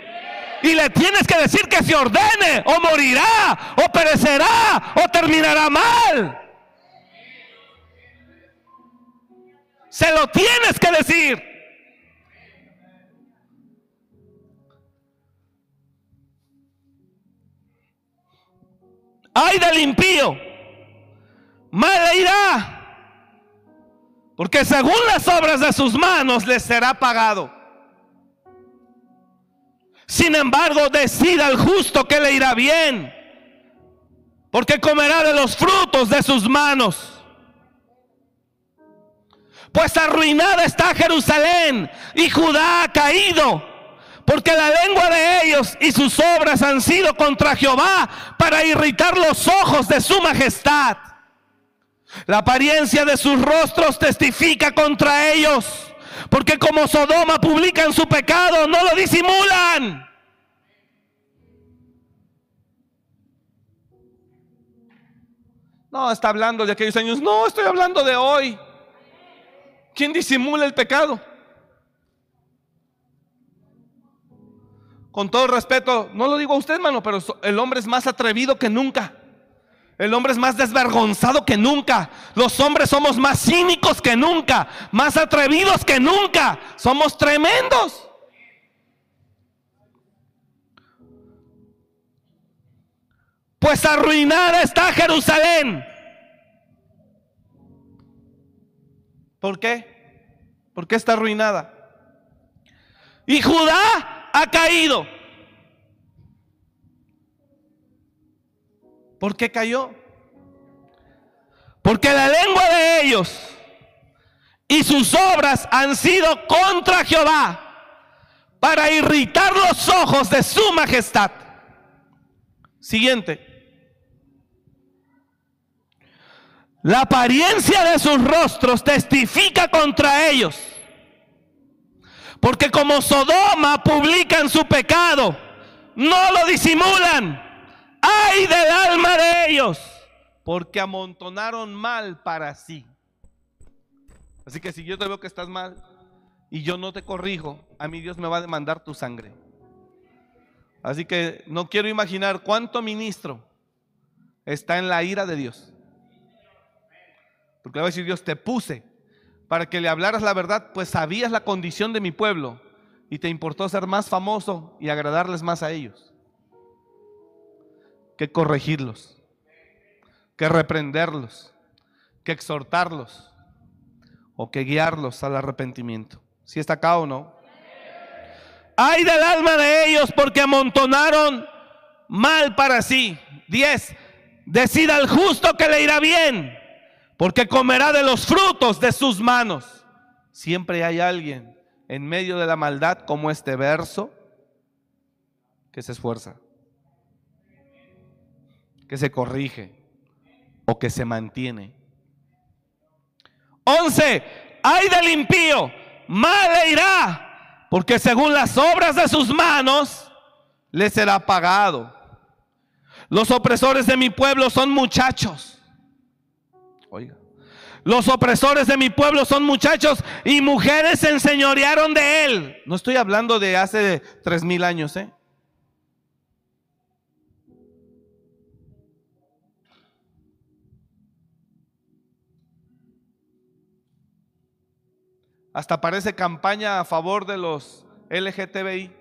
[SPEAKER 2] Y le tienes que decir que se ordene o morirá o perecerá o terminará mal. Se lo tienes que decir. Ay del impío, mal irá, porque según las obras de sus manos les será pagado. Sin embargo, decida el justo que le irá bien, porque comerá de los frutos de sus manos. Pues arruinada está Jerusalén y Judá ha caído, porque la lengua de ellos y sus obras han sido contra Jehová para irritar los ojos de su majestad. La apariencia de sus rostros testifica contra ellos porque como Sodoma publican su pecado, no lo disimulan. No, está hablando de aquellos años. No, estoy hablando de hoy. ¿Quién disimula el pecado? Con todo respeto, no lo digo a usted, hermano, pero el hombre es más atrevido que nunca. El hombre es más desvergonzado que nunca. Los hombres somos más cínicos que nunca, más atrevidos que nunca. Somos tremendos. Pues arruinada está Jerusalén. ¿Por qué? ¿Por qué está arruinada? Y Judá ha caído. ¿Por qué cayó? Porque la lengua de ellos y sus obras han sido contra Jehová para irritar los ojos de su majestad. Siguiente. La apariencia de sus rostros testifica contra ellos. Porque como Sodoma publican su pecado, no lo disimulan ay del alma de ellos, porque amontonaron mal para sí. Así que si yo te veo que estás mal y yo no te corrijo, a mí Dios me va a demandar tu sangre. Así que no quiero imaginar cuánto ministro está en la ira de Dios. Porque va a decir Dios, te puse para que le hablaras la verdad, pues sabías la condición de mi pueblo y te importó ser más famoso y agradarles más a ellos que corregirlos, que reprenderlos, que exhortarlos o que guiarlos al arrepentimiento. Si está acá o no. Ay del alma de ellos porque amontonaron mal para sí. Diez, decida al justo que le irá bien, porque comerá de los frutos de sus manos. Siempre hay alguien en medio de la maldad como este verso que se esfuerza que se corrige o que se mantiene. 11. Ay del impío, mal irá, porque según las obras de sus manos le será pagado. Los opresores de mi pueblo son muchachos. Oiga. Los opresores de mi pueblo son muchachos y mujeres se enseñorearon de él. No estoy hablando de hace tres mil años, ¿eh? Hasta parece campaña a favor de los LGTBI,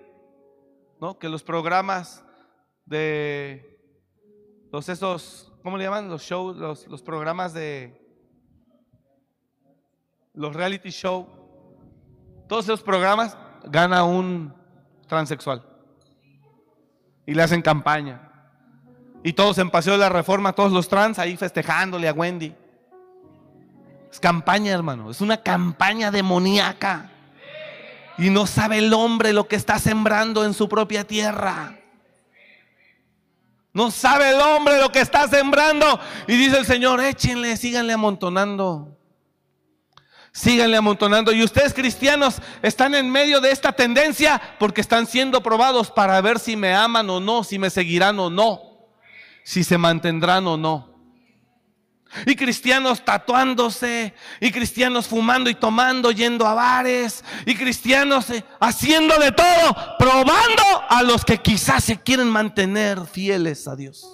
[SPEAKER 2] ¿no? Que los programas de los esos, ¿cómo le llaman? Los shows, los, los programas de los reality show, todos esos programas gana un transexual y le hacen campaña. Y todos en Paseo de la Reforma, todos los trans ahí festejándole a Wendy. Es campaña, hermano. Es una campaña demoníaca. Y no sabe el hombre lo que está sembrando en su propia tierra. No sabe el hombre lo que está sembrando. Y dice el Señor, échenle, síganle amontonando. Síganle amontonando. Y ustedes cristianos están en medio de esta tendencia porque están siendo probados para ver si me aman o no, si me seguirán o no, si se mantendrán o no. Y cristianos tatuándose, y cristianos fumando y tomando, yendo a bares, y cristianos eh, haciendo de todo, probando a los que quizás se quieren mantener fieles a Dios.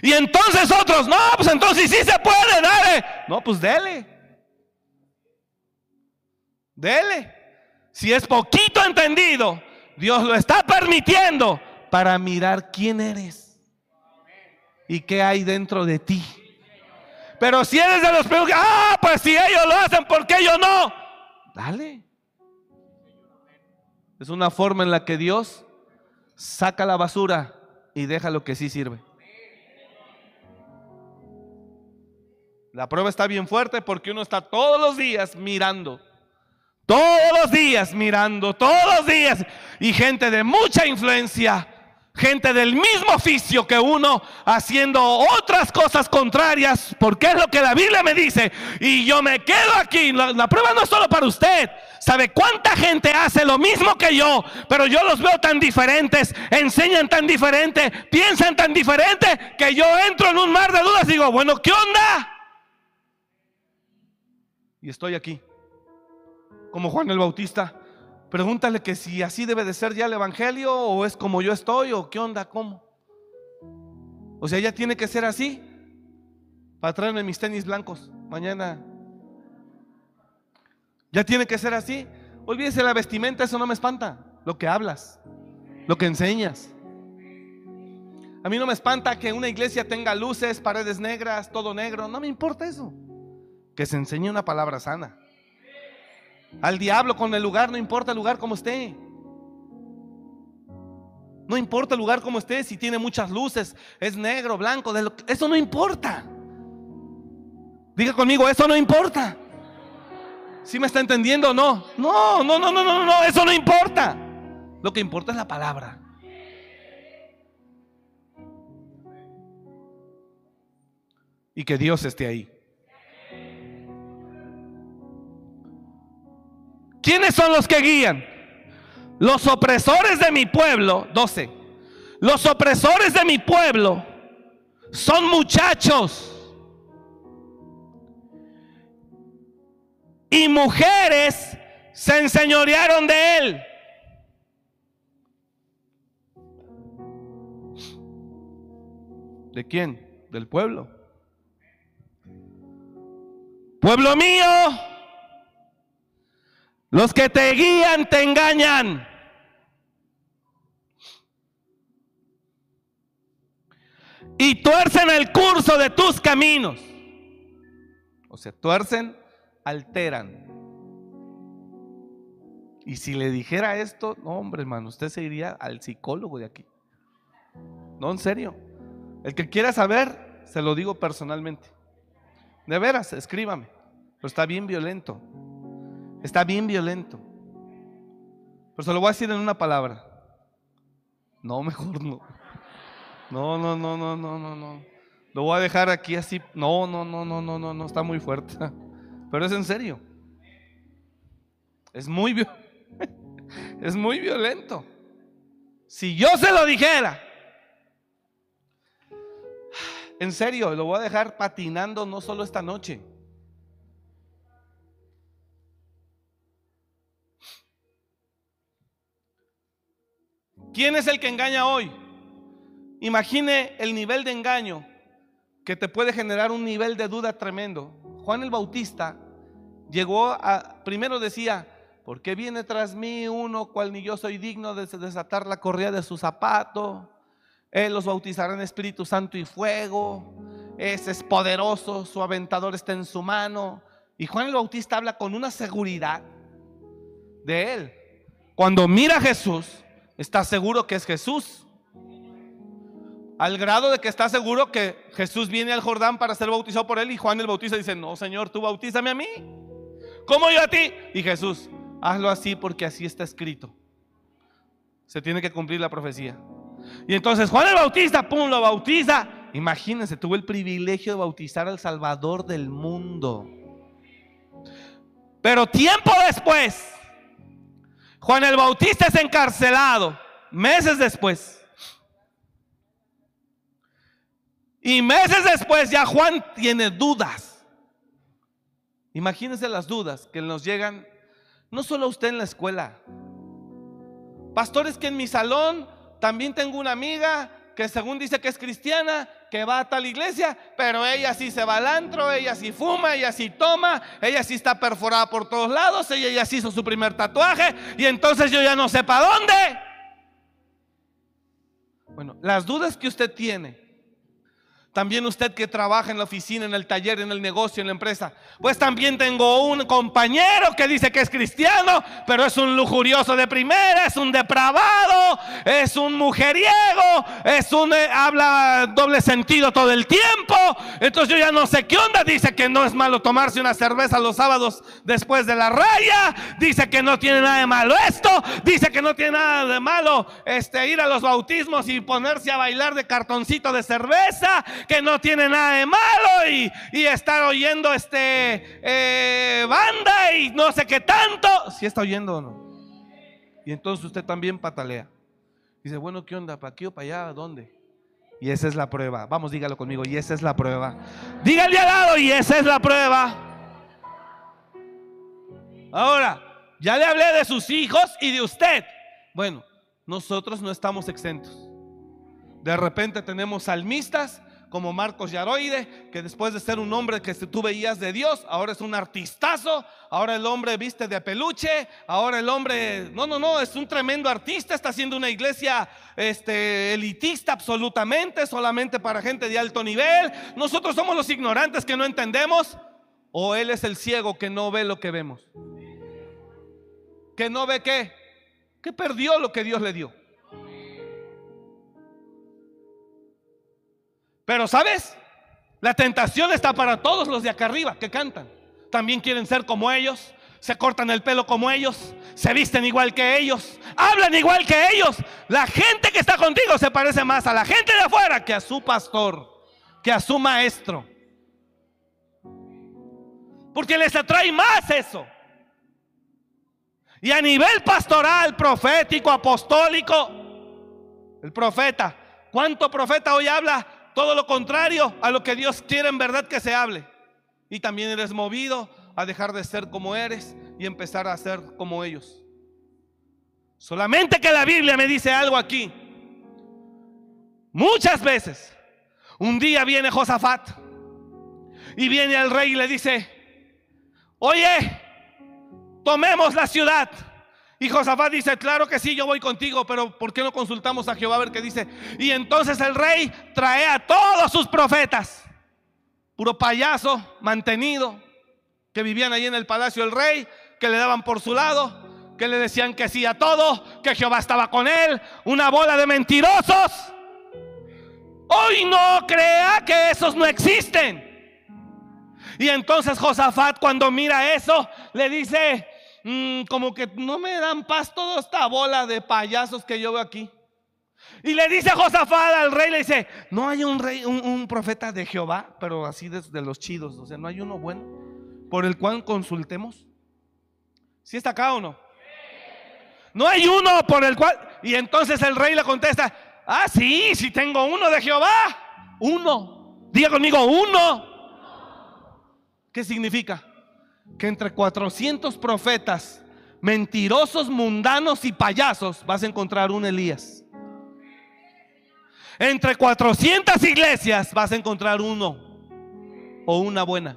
[SPEAKER 2] Y entonces otros, no, pues entonces sí se puede, dale. No, pues dele. Dele. Si es poquito entendido, Dios lo está permitiendo para mirar quién eres y qué hay dentro de ti. Pero si eres de los que, ah, pues si ellos lo hacen, ¿por qué yo no? Dale. Es una forma en la que Dios saca la basura y deja lo que sí sirve. La prueba está bien fuerte porque uno está todos los días mirando. Todos los días mirando, todos los días. Y gente de mucha influencia gente del mismo oficio que uno haciendo otras cosas contrarias, porque es lo que la Biblia me dice. Y yo me quedo aquí. La, prueba no es solo para usted. ¿Sabe cuánta gente hace lo mismo que yo? Pero yo los veo tan diferentes, enseñan tan diferente, piensan tan diferente, que yo entro en un mar de dudas y digo, bueno, ¿qué onda? Y estoy aquí, como Juan el Bautista Pregúntale que si así debe de ser ya el Evangelio o es como yo estoy o qué onda, cómo. O sea, ya tiene que ser así para traerme mis tenis blancos mañana. Ya tiene que ser así. Olvídese la vestimenta, eso no me espanta. Lo que hablas, lo que enseñas. A mí no me espanta que una iglesia tenga luces, paredes negras, todo negro. No me importa eso. Que se enseñe una palabra sana. Al diablo con el lugar, no importa el lugar como esté. No importa el lugar como esté, si tiene muchas luces, es negro, blanco, eso no importa. Diga conmigo, eso no importa. ¿Sí me está entendiendo o no? No, no, no, no, no, no, eso no importa. Lo que importa es la palabra. Y que Dios esté ahí. ¿Quiénes son los que guían? Los opresores de mi pueblo, 12. Los opresores de mi pueblo son muchachos y mujeres se enseñorearon de él. ¿De quién? Del pueblo. Pueblo mío, los que te guían te engañan. Y tuercen el curso de tus caminos. O sea, tuercen, alteran. Y si le dijera esto, no, hombre, hermano, usted se iría al psicólogo de aquí. No, en serio. El que quiera saber, se lo digo personalmente. De veras, escríbame. Pero está bien violento. Está bien violento. Pero se lo voy a decir en una palabra. No, mejor no. No, no, no, no, no, no, no. Lo voy a dejar aquí así. No, no, no, no, no, no, no, está muy fuerte. Pero es en serio. Es muy es muy violento. Si yo se lo dijera, en serio, lo voy a dejar patinando no solo esta noche. ¿Quién es el que engaña hoy? Imagine el nivel de engaño que te puede generar un nivel de duda tremendo. Juan el Bautista llegó a, primero decía, ¿por qué viene tras mí uno cual ni yo soy digno de desatar la correa de su zapato? Él los bautizará en Espíritu Santo y fuego. Ese es poderoso, su aventador está en su mano. Y Juan el Bautista habla con una seguridad de él. Cuando mira a Jesús, está seguro que es Jesús. Al grado de que está seguro que Jesús viene al Jordán para ser bautizado por él y Juan el Bautista dice, no, Señor, tú bautízame a mí. ¿Cómo yo a ti? Y Jesús, hazlo así porque así está escrito. Se tiene que cumplir la profecía. Y entonces Juan el Bautista, pum, lo bautiza. Imagínense, tuvo el privilegio de bautizar al Salvador del mundo. Pero tiempo después, Juan el Bautista es encarcelado meses después. Y meses después ya Juan tiene dudas. Imagínense las dudas que nos llegan, no solo a usted en la escuela. Pastores que en mi salón también tengo una amiga que según dice que es cristiana, que va a tal iglesia, pero ella sí se va al antro, ella sí fuma, ella sí toma, ella sí está perforada por todos lados, ella ya sí hizo su primer tatuaje y entonces yo ya no sé para dónde. Bueno, las dudas que usted tiene también usted que trabaja en la oficina, en el taller, en el negocio, en la empresa. Pues también tengo un compañero que dice que es cristiano, pero es un lujurioso de primera, es un depravado, es un mujeriego, es un eh, habla doble sentido todo el tiempo. Entonces yo ya no sé qué onda. Dice que no es malo tomarse una cerveza los sábados después de la raya. Dice que no tiene nada de malo esto. Dice que no tiene nada de malo este, ir a los bautismos y ponerse a bailar de cartoncito de cerveza que no tiene nada de malo y, estar oyendo este eh, banda y no sé qué tanto. Si está oyendo o no. Y entonces usted también patalea. Dice, bueno, ¿qué onda? ¿Para aquí o para allá? ¿Dónde? Y esa es la prueba. Vamos, dígalo conmigo. Y esa es la prueba. Dígale al lado y esa es la prueba. Ahora, ya le hablé de sus hijos y de usted. Bueno, nosotros no estamos exentos. De repente tenemos salmistas como Marcos Yaroide, que después de ser un hombre que tú veías de Dios, ahora es un artistazo, ahora el hombre viste de peluche, ahora el hombre, no, no, no, es un tremendo artista, está haciendo una iglesia este, elitista absolutamente, solamente para gente de alto nivel. Nosotros somos los ignorantes que no entendemos, o él es el ciego que no ve lo que vemos. Que no ve qué, que perdió lo que Dios le dio. Pero ¿sabes? La tentación está para todos los de acá arriba que cantan. También quieren ser como ellos, se cortan el pelo como ellos, se visten igual que ellos, hablan igual que ellos. La gente que está contigo se parece más a la gente de afuera que a su pastor, que a su maestro. Porque les atrae más eso. Y a nivel pastoral, profético, apostólico, el profeta, ¿cuánto profeta hoy habla? Todo lo contrario a lo que Dios quiere en verdad que se hable. Y también eres movido a dejar de ser como eres y empezar a ser como ellos. Solamente que la Biblia me dice algo aquí. Muchas veces, un día viene Josafat y viene al rey y le dice, oye, tomemos la ciudad. Y Josafat dice, claro que sí, yo voy contigo, pero ¿por qué no consultamos a Jehová a ver qué dice? Y entonces el rey trae a todos sus profetas, puro payaso, mantenido, que vivían ahí en el palacio del rey, que le daban por su lado, que le decían que sí a todo, que Jehová estaba con él, una bola de mentirosos. Hoy no crea que esos no existen. Y entonces Josafat cuando mira eso, le dice, Mm, como que no me dan paz toda esta bola de payasos que yo veo aquí. Y le dice Josafat al rey, le dice, no hay un rey, un, profeta de Jehová, pero así de, los chidos, o sea, no hay uno bueno por el cual consultemos. ¿Si está acá o no? No hay uno por el cual. Y entonces el rey le contesta, ah, sí, sí tengo uno de Jehová. Uno. Diga conmigo, uno. ¿Qué significa? Que entre 400 profetas, mentirosos, mundanos y payasos, vas a encontrar un Elías. Entre 400 iglesias vas a encontrar uno o una buena.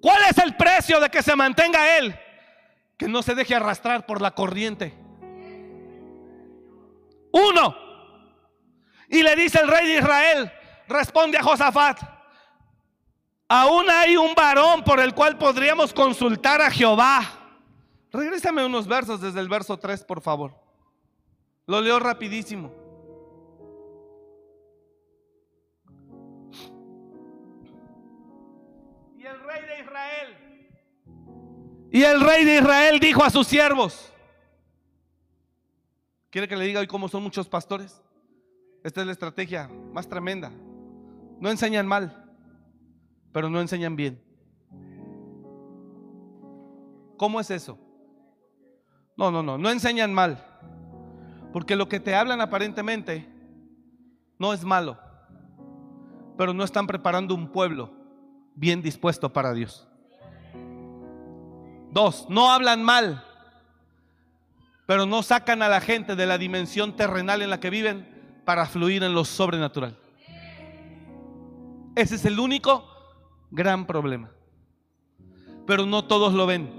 [SPEAKER 2] ¿Cuál es el precio de que se mantenga él? Que no se deje arrastrar por la corriente. Uno. Y le dice el rey de Israel, responde a Josafat, aún hay un varón por el cual podríamos consultar a Jehová. Regrésame unos versos desde el verso 3, por favor. Lo leo rapidísimo. Y el rey de Israel. Y el rey de Israel dijo a sus siervos. ¿Quiere que le diga hoy cómo son muchos pastores? Esta es la estrategia más tremenda. No enseñan mal, pero no enseñan bien. ¿Cómo es eso? No, no, no, no enseñan mal. Porque lo que te hablan aparentemente no es malo, pero no están preparando un pueblo bien dispuesto para Dios. Dos, no hablan mal, pero no sacan a la gente de la dimensión terrenal en la que viven para fluir en lo sobrenatural. Ese es el único gran problema. Pero no todos lo ven.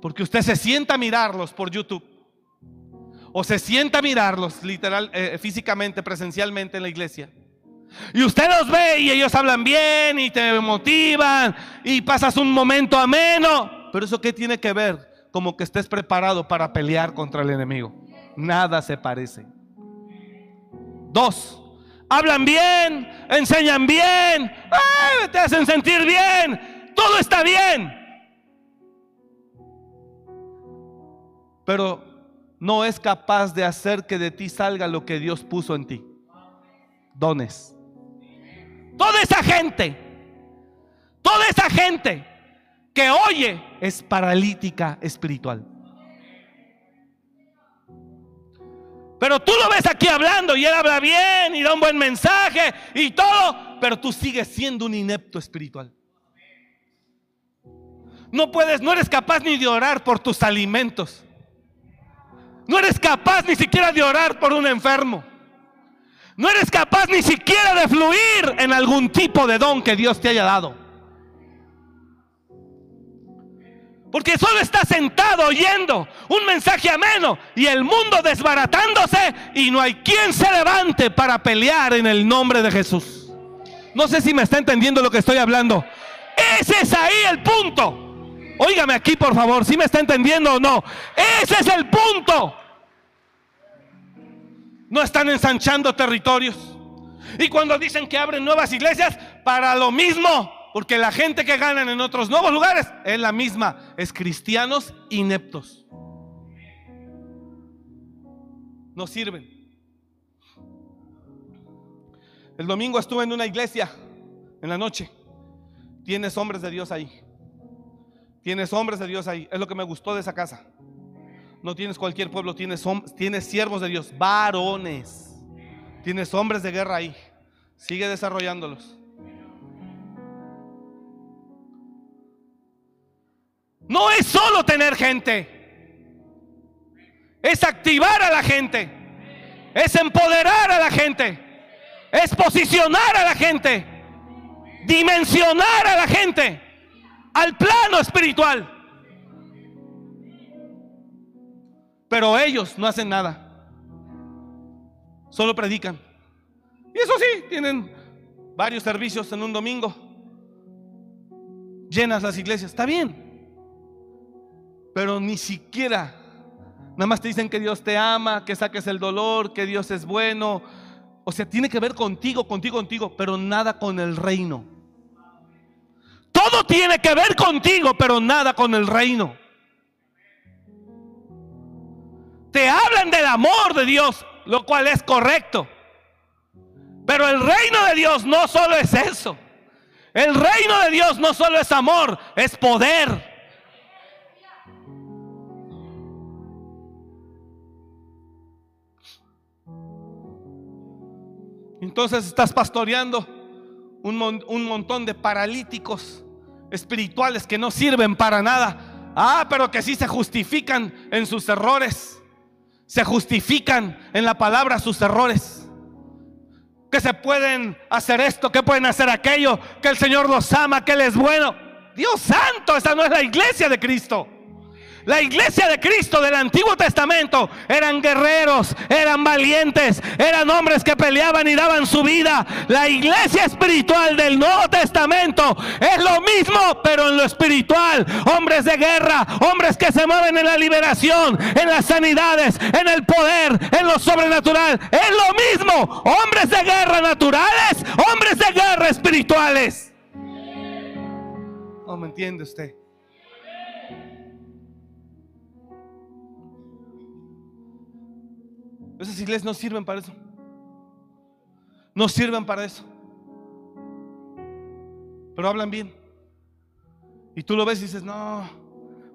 [SPEAKER 2] Porque usted se sienta a mirarlos por YouTube. O se sienta a mirarlos literal, eh, físicamente, presencialmente en la iglesia. Y usted los ve y ellos hablan bien y te motivan y pasas un momento ameno. Pero eso qué tiene que ver? Como que estés preparado para pelear contra el enemigo. Nada se parece. Dos, hablan bien, enseñan bien, te hacen sentir bien, todo está bien. Pero no es capaz de hacer que de ti salga lo que Dios puso en ti. Dones. Toda esa gente, toda esa gente que oye es paralítica espiritual. Pero tú lo ves aquí hablando y él habla bien y da un buen mensaje y todo, pero tú sigues siendo un inepto espiritual. No puedes, no eres capaz ni de orar por tus alimentos. No eres capaz ni siquiera de orar por un enfermo. No eres capaz ni siquiera de fluir en algún tipo de don que Dios te haya dado. Porque solo estás sentado oyendo un mensaje ameno y el mundo desbaratándose y no hay quien se levante para pelear en el nombre de Jesús. No sé si me está entendiendo lo que estoy hablando. Ese es ahí el punto. Óigame aquí, por favor, si me está entendiendo o no. Ese es el punto. No están ensanchando territorios. Y cuando dicen que abren nuevas iglesias, para lo mismo, porque la gente que ganan en otros nuevos lugares es la misma, es cristianos ineptos. No sirven. El domingo estuve en una iglesia en la noche. Tienes hombres de Dios ahí. Tienes hombres de Dios ahí. Es lo que me gustó de esa casa. No tienes cualquier pueblo, tienes, tienes siervos de Dios, varones. Tienes hombres de guerra ahí. Sigue desarrollándolos. No es solo tener gente. Es activar a la gente. Es empoderar a la gente. Es posicionar a la gente. Dimensionar a la gente al plano espiritual. Pero ellos no hacen nada. Solo predican. Y eso sí, tienen varios servicios en un domingo. Llenas las iglesias. Está bien. Pero ni siquiera. Nada más te dicen que Dios te ama, que saques el dolor, que Dios es bueno. O sea, tiene que ver contigo, contigo, contigo, pero nada con el reino. Todo tiene que ver contigo, pero nada con el reino. te hablan del amor de Dios, lo cual es correcto. Pero el reino de Dios no solo es eso. El reino de Dios no solo es amor, es poder. Entonces estás pastoreando un, un, montón de paralíticos espirituales que no sirven para nada. Ah, pero que sí se justifican en sus errores se justifican en la palabra sus errores. Que se pueden hacer esto, que pueden hacer aquello, que el Señor los ama, que Él es bueno. Dios santo, esa no es la iglesia de Cristo. La iglesia de Cristo del Antiguo Testamento eran guerreros, eran valientes, eran hombres que peleaban y daban su vida. La iglesia espiritual del Nuevo Testamento es lo mismo, pero en lo espiritual. Hombres de guerra, hombres que se mueven en la liberación, en las sanidades, en el poder, en lo sobrenatural. Es lo mismo. Hombres de guerra naturales, hombres de guerra espirituales. ¿No me entiende usted? Esas iglesias no sirven para eso. No sirven para eso. Pero hablan bien. Y tú lo ves y dices, no,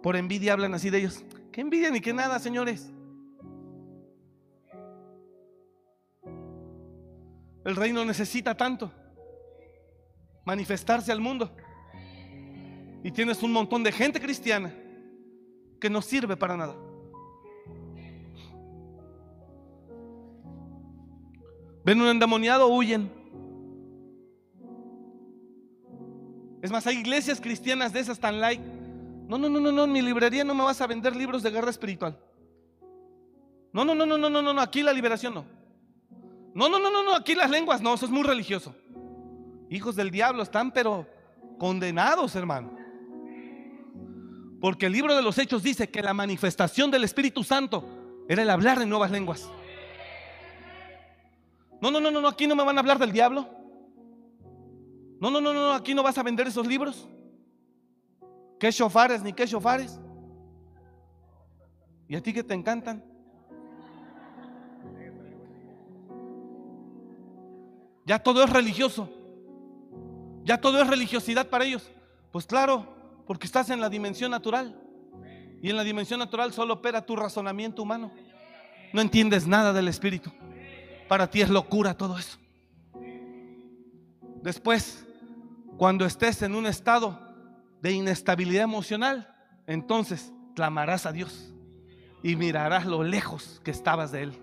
[SPEAKER 2] por envidia hablan así de ellos. Que envidia ni que nada, señores. El reino necesita tanto manifestarse al mundo. Y tienes un montón de gente cristiana que no sirve para nada. Ven un endemoniado, huyen. Es más, hay iglesias cristianas de esas tan like. No, no, no, no, no, en mi librería no me vas a vender libros de guerra espiritual. No, no, no, no, no, no, no, aquí la liberación no. No, no, no, no, no, aquí las lenguas no, eso es muy religioso. Hijos del diablo están pero condenados, hermano. Porque el libro de los Hechos dice que la manifestación del Espíritu Santo era el hablar en nuevas lenguas. No, no, no, no, aquí no me van a hablar del diablo. No, no, no, no, aquí no vas a vender esos libros. ¿Qué shofares ni qué shofares? ¿Y a ti que te encantan? Ya todo es religioso. Ya todo es religiosidad para ellos. Pues claro, porque estás en la dimensión natural. Y en la dimensión natural solo opera tu razonamiento humano. No entiendes nada del Espíritu. Para ti es locura todo eso. Después, cuando estés en un estado de inestabilidad emocional, entonces clamarás a Dios y mirarás lo lejos que estabas de Él.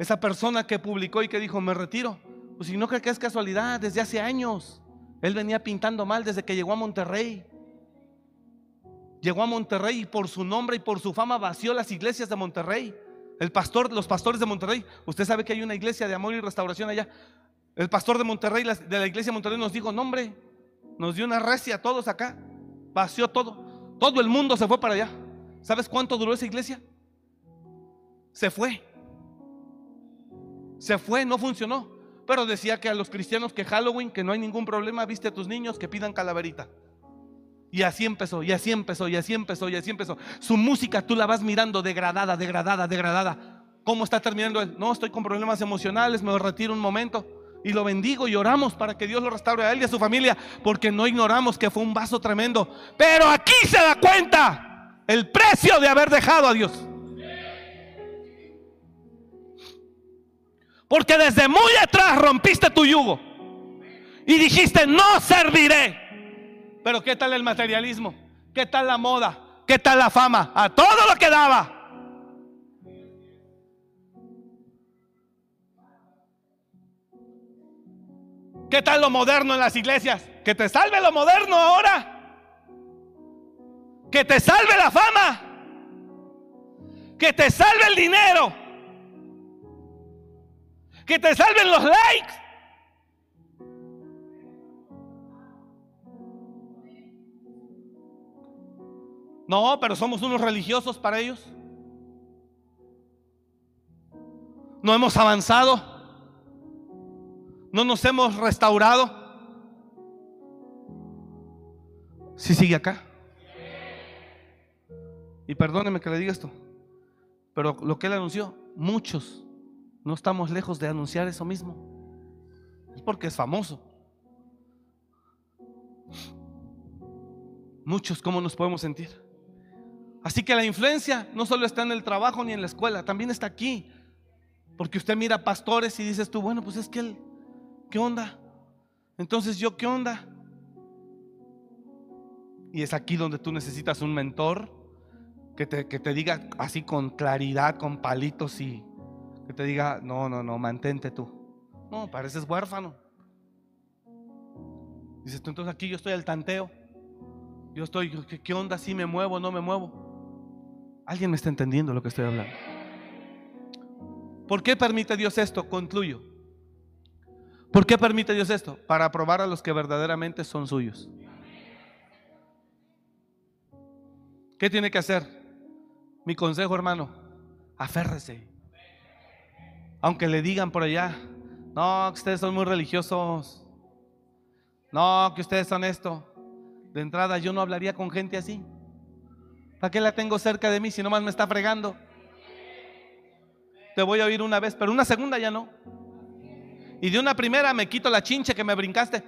[SPEAKER 2] Esa persona que publicó y que dijo, me retiro, pues si no cree que es casualidad, desde hace años. Él venía pintando mal desde que llegó a Monterrey. Llegó a Monterrey y por su nombre y por su fama vació las iglesias de Monterrey. El pastor, los pastores de Monterrey, usted sabe que hay una iglesia de amor y restauración allá. El pastor de Monterrey, de la iglesia de Monterrey, nos dijo, nombre, nos dio una recia a todos acá, vació todo. Todo el mundo se fue para allá. ¿Sabes cuánto duró esa iglesia? Se fue. Se fue, no funcionó. Pero decía que a los cristianos que Halloween, que no hay ningún problema, viste a tus niños que pidan calaverita. Y así empezó, y así empezó, y así empezó, y así empezó. Su música tú la vas mirando degradada, degradada, degradada. ¿Cómo está terminando él? No, estoy con problemas emocionales, me retiro un momento. Y lo bendigo y oramos para que Dios lo restaure a él y a su familia, porque no ignoramos que fue un vaso tremendo. Pero aquí se da cuenta el precio de haber dejado a Dios. Porque desde muy atrás rompiste tu yugo. Y dijiste, no serviré. Pero ¿qué tal el materialismo? ¿Qué tal la moda? ¿Qué tal la fama? A todo lo que daba. ¿Qué tal lo moderno en las iglesias? Que te salve lo moderno ahora. Que te salve la fama. Que te salve el dinero que te salven los likes. No, pero somos unos religiosos para ellos. No hemos avanzado. No nos hemos restaurado. Si sigue acá. Y perdóneme que le diga esto. Pero lo que él anunció, muchos no estamos lejos de anunciar eso mismo. Es porque es famoso. Muchos, ¿cómo nos podemos sentir? Así que la influencia no solo está en el trabajo ni en la escuela, también está aquí. Porque usted mira pastores y dices tú, bueno, pues es que él, ¿qué onda? Entonces yo, ¿qué onda? Y es aquí donde tú necesitas un mentor que te, que te diga así con claridad, con palitos y que te diga, no, no, no, mantente tú. No, pareces huérfano. Dices tú, entonces aquí yo estoy al tanteo. Yo estoy, ¿qué, onda si me muevo no me muevo? ¿Alguien me está entendiendo lo que estoy hablando? ¿Por qué permite Dios esto? Concluyo. ¿Por qué permite Dios esto? Para probar a los que verdaderamente son suyos. ¿Qué tiene que hacer? Mi consejo, hermano, aférrese. Aunque le digan por allá, no, que ustedes son muy religiosos. No, que ustedes son esto. De entrada yo no hablaría con gente así. ¿Para qué la tengo cerca de mí si nomás me está fregando? Te voy a oír una vez, pero una segunda ya no. Y de una primera me quito la chinche que me brincaste.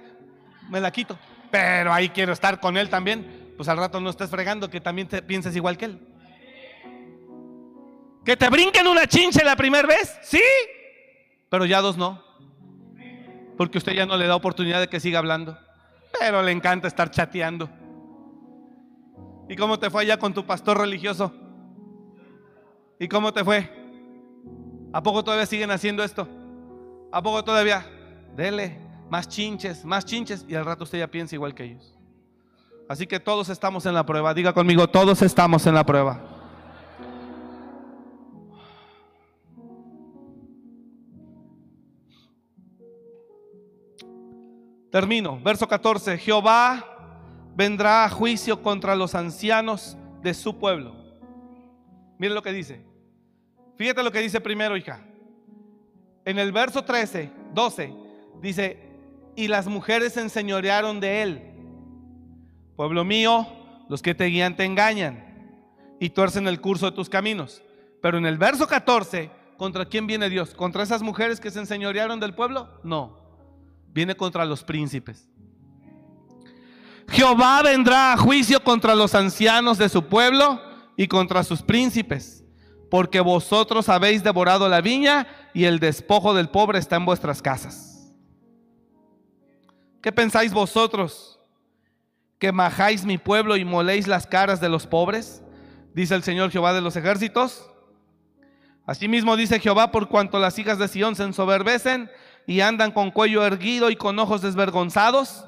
[SPEAKER 2] Me la quito. Pero ahí quiero estar con él también. Pues al rato no estés fregando que también te pienses igual que él. Que te brinquen una chinche la primera vez, sí, pero ya dos no. Porque usted ya no le da oportunidad de que siga hablando. Pero le encanta estar chateando. ¿Y cómo te fue allá con tu pastor religioso? ¿Y cómo te fue? ¿A poco todavía siguen haciendo esto? ¿A poco todavía? Dele, más chinches, más chinches. Y al rato usted ya piensa igual que ellos. Así que todos estamos en la prueba. Diga conmigo, todos estamos en la prueba. Termino. Verso 14. Jehová vendrá a juicio contra los ancianos de su pueblo. Mire lo que dice. Fíjate lo que dice primero, hija. En el verso 13, 12, dice, y las mujeres se enseñorearon de él. Pueblo mío, los que te guían te engañan y tuercen el curso de tus caminos. Pero en el verso 14, ¿contra quién viene Dios? ¿Contra esas mujeres que se enseñorearon del pueblo? No, viene contra los príncipes. Jehová vendrá a juicio contra los ancianos de su pueblo y contra sus príncipes, porque vosotros habéis devorado la viña y el despojo del pobre está en vuestras casas. ¿Qué pensáis vosotros? ¿Que majáis mi pueblo y moléis las caras de los pobres? Dice el Señor Jehová de los ejércitos. Asimismo dice Jehová, por cuanto las hijas de Sión se ensoberbecen y andan con cuello erguido y con ojos desvergonzados,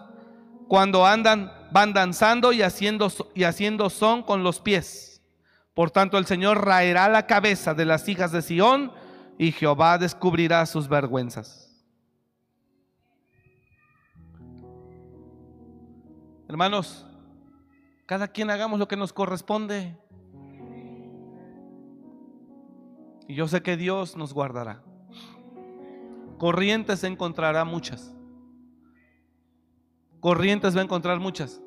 [SPEAKER 2] cuando andan, van danzando y haciendo, y haciendo son con los pies. Por tanto, el Señor raerá la cabeza de las hijas de Sión y Jehová descubrirá sus vergüenzas. Hermanos, cada quien hagamos lo que nos corresponde. Y yo sé que Dios nos guardará. Corrientes encontrará muchas. Corrientes va a encontrar muchas.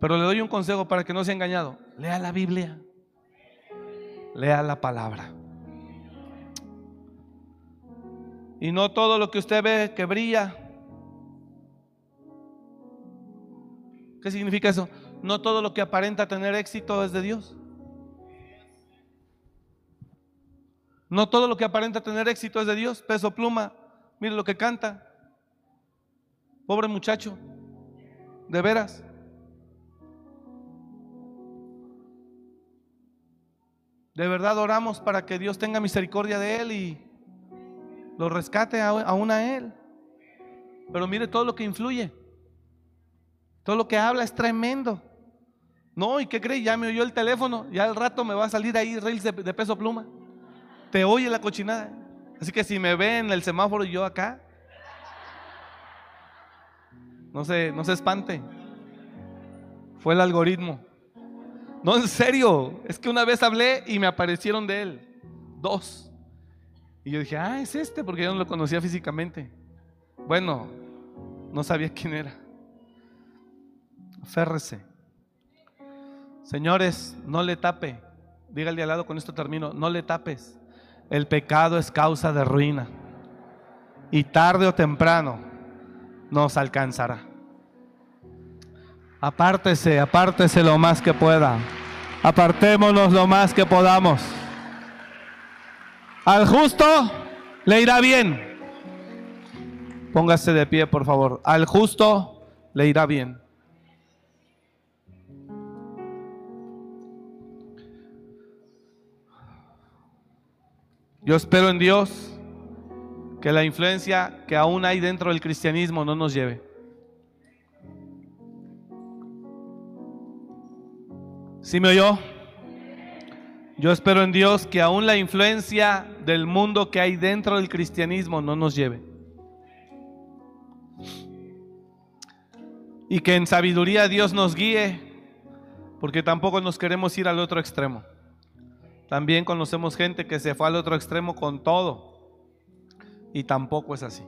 [SPEAKER 2] Pero le doy un consejo para que no sea engañado. Lea la Biblia. Lea la palabra. Y no todo lo que usted ve que brilla. ¿Qué significa eso? No todo lo que aparenta tener éxito es de Dios. No todo lo que aparenta tener éxito es de Dios. Peso pluma, mire lo que canta. Pobre muchacho, de veras. De verdad oramos para que Dios tenga misericordia de él y lo rescate aún a él. Pero mire todo lo que influye. Todo lo que habla es tremendo. No, ¿y qué cree? Ya me oyó el teléfono. Ya al rato me va a salir ahí reels de, de peso pluma. Te oye la cochinada. Así que si me ve en el semáforo y yo acá, no se, no se espante. Fue el algoritmo. No, en serio. Es que una vez hablé y me aparecieron de él. Dos. Y yo dije, ah, es este, porque yo no lo conocía físicamente. Bueno, no sabía quién era. Férrese. Señores, no le tape. Dígale al lado, con esto termino. No le tapes. El pecado es causa de ruina. Y tarde o temprano nos alcanzará. Apártese, apártese lo más que pueda. Apartémonos lo más que podamos. Al justo le irá bien. Póngase de pie, por favor. Al justo le irá bien. Yo espero en Dios que la influencia que aún hay dentro del cristianismo no nos lleve. ¿Sí me oyó? Yo espero en Dios que aún la influencia del mundo que hay dentro del cristianismo no nos lleve. Y que en sabiduría Dios nos guíe, porque tampoco nos queremos ir al otro extremo. También conocemos gente que se fue al otro extremo con todo. Y tampoco es así.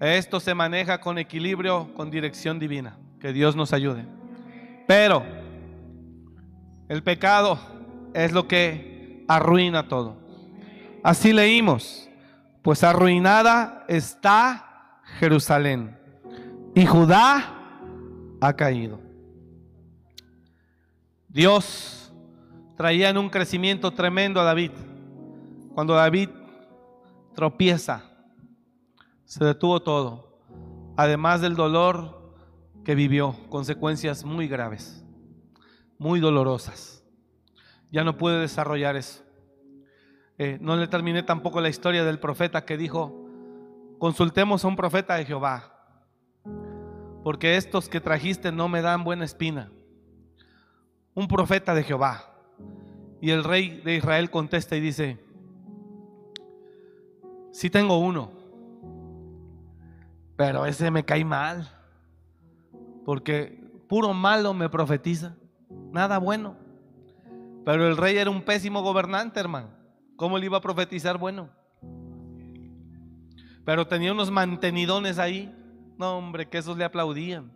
[SPEAKER 2] Esto se maneja con equilibrio, con dirección divina. Que Dios nos ayude. Pero el pecado es lo que arruina todo. Así leímos. Pues arruinada está Jerusalén. Y Judá ha caído. Dios traían un crecimiento tremendo a David. Cuando David tropieza, se detuvo todo, además del dolor que vivió, consecuencias muy graves, muy dolorosas. Ya no pude desarrollar eso. Eh, no le terminé tampoco la historia del profeta que dijo, consultemos a un profeta de Jehová, porque estos que trajiste no me dan buena espina. Un profeta de Jehová. Y el rey de Israel contesta y dice, sí tengo uno, pero ese me cae mal, porque puro malo me profetiza, nada bueno. Pero el rey era un pésimo gobernante, hermano. ¿Cómo le iba a profetizar bueno? Pero tenía unos mantenidones ahí. No, hombre, que esos le aplaudían.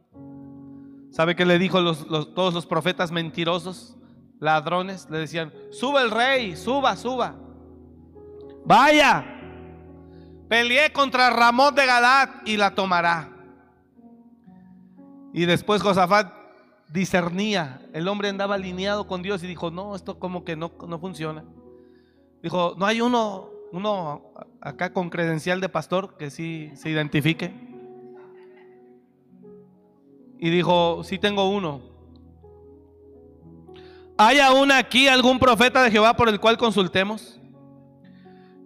[SPEAKER 2] ¿Sabe qué le dijo los, todos los profetas mentirosos? ladrones, le decían, suba el rey, suba, suba. Vaya, peleé contra Ramón de Galat y la tomará. Y después Josafat discernía, el hombre andaba alineado con Dios y dijo, no, esto como que no, no funciona. Dijo, no hay uno, uno acá con credencial de pastor que sí se identifique. Y dijo, sí tengo uno. ¿Hay aún aquí algún profeta de Jehová por el cual consultemos?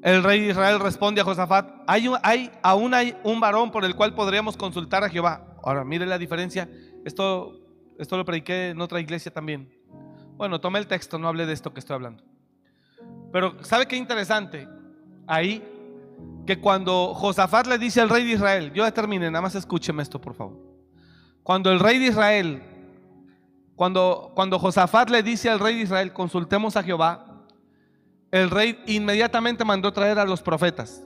[SPEAKER 2] El rey de Israel responde a Josafat, hay, hay, aún hay un varón por el cual podríamos consultar a Jehová. Ahora, mire la diferencia. Esto, lo prediqué en otra iglesia también. Bueno, tomé el texto, no hablé de esto que estoy hablando. Pero, ¿sabe qué interesante? Ahí, que cuando Josafat le dice al rey de Israel, yo ya terminé, nada más escúcheme esto, por favor. Cuando el rey de Israel cuando Josafat le dice al rey de Israel, consultemos a Jehová, el rey inmediatamente mandó traer a los profetas.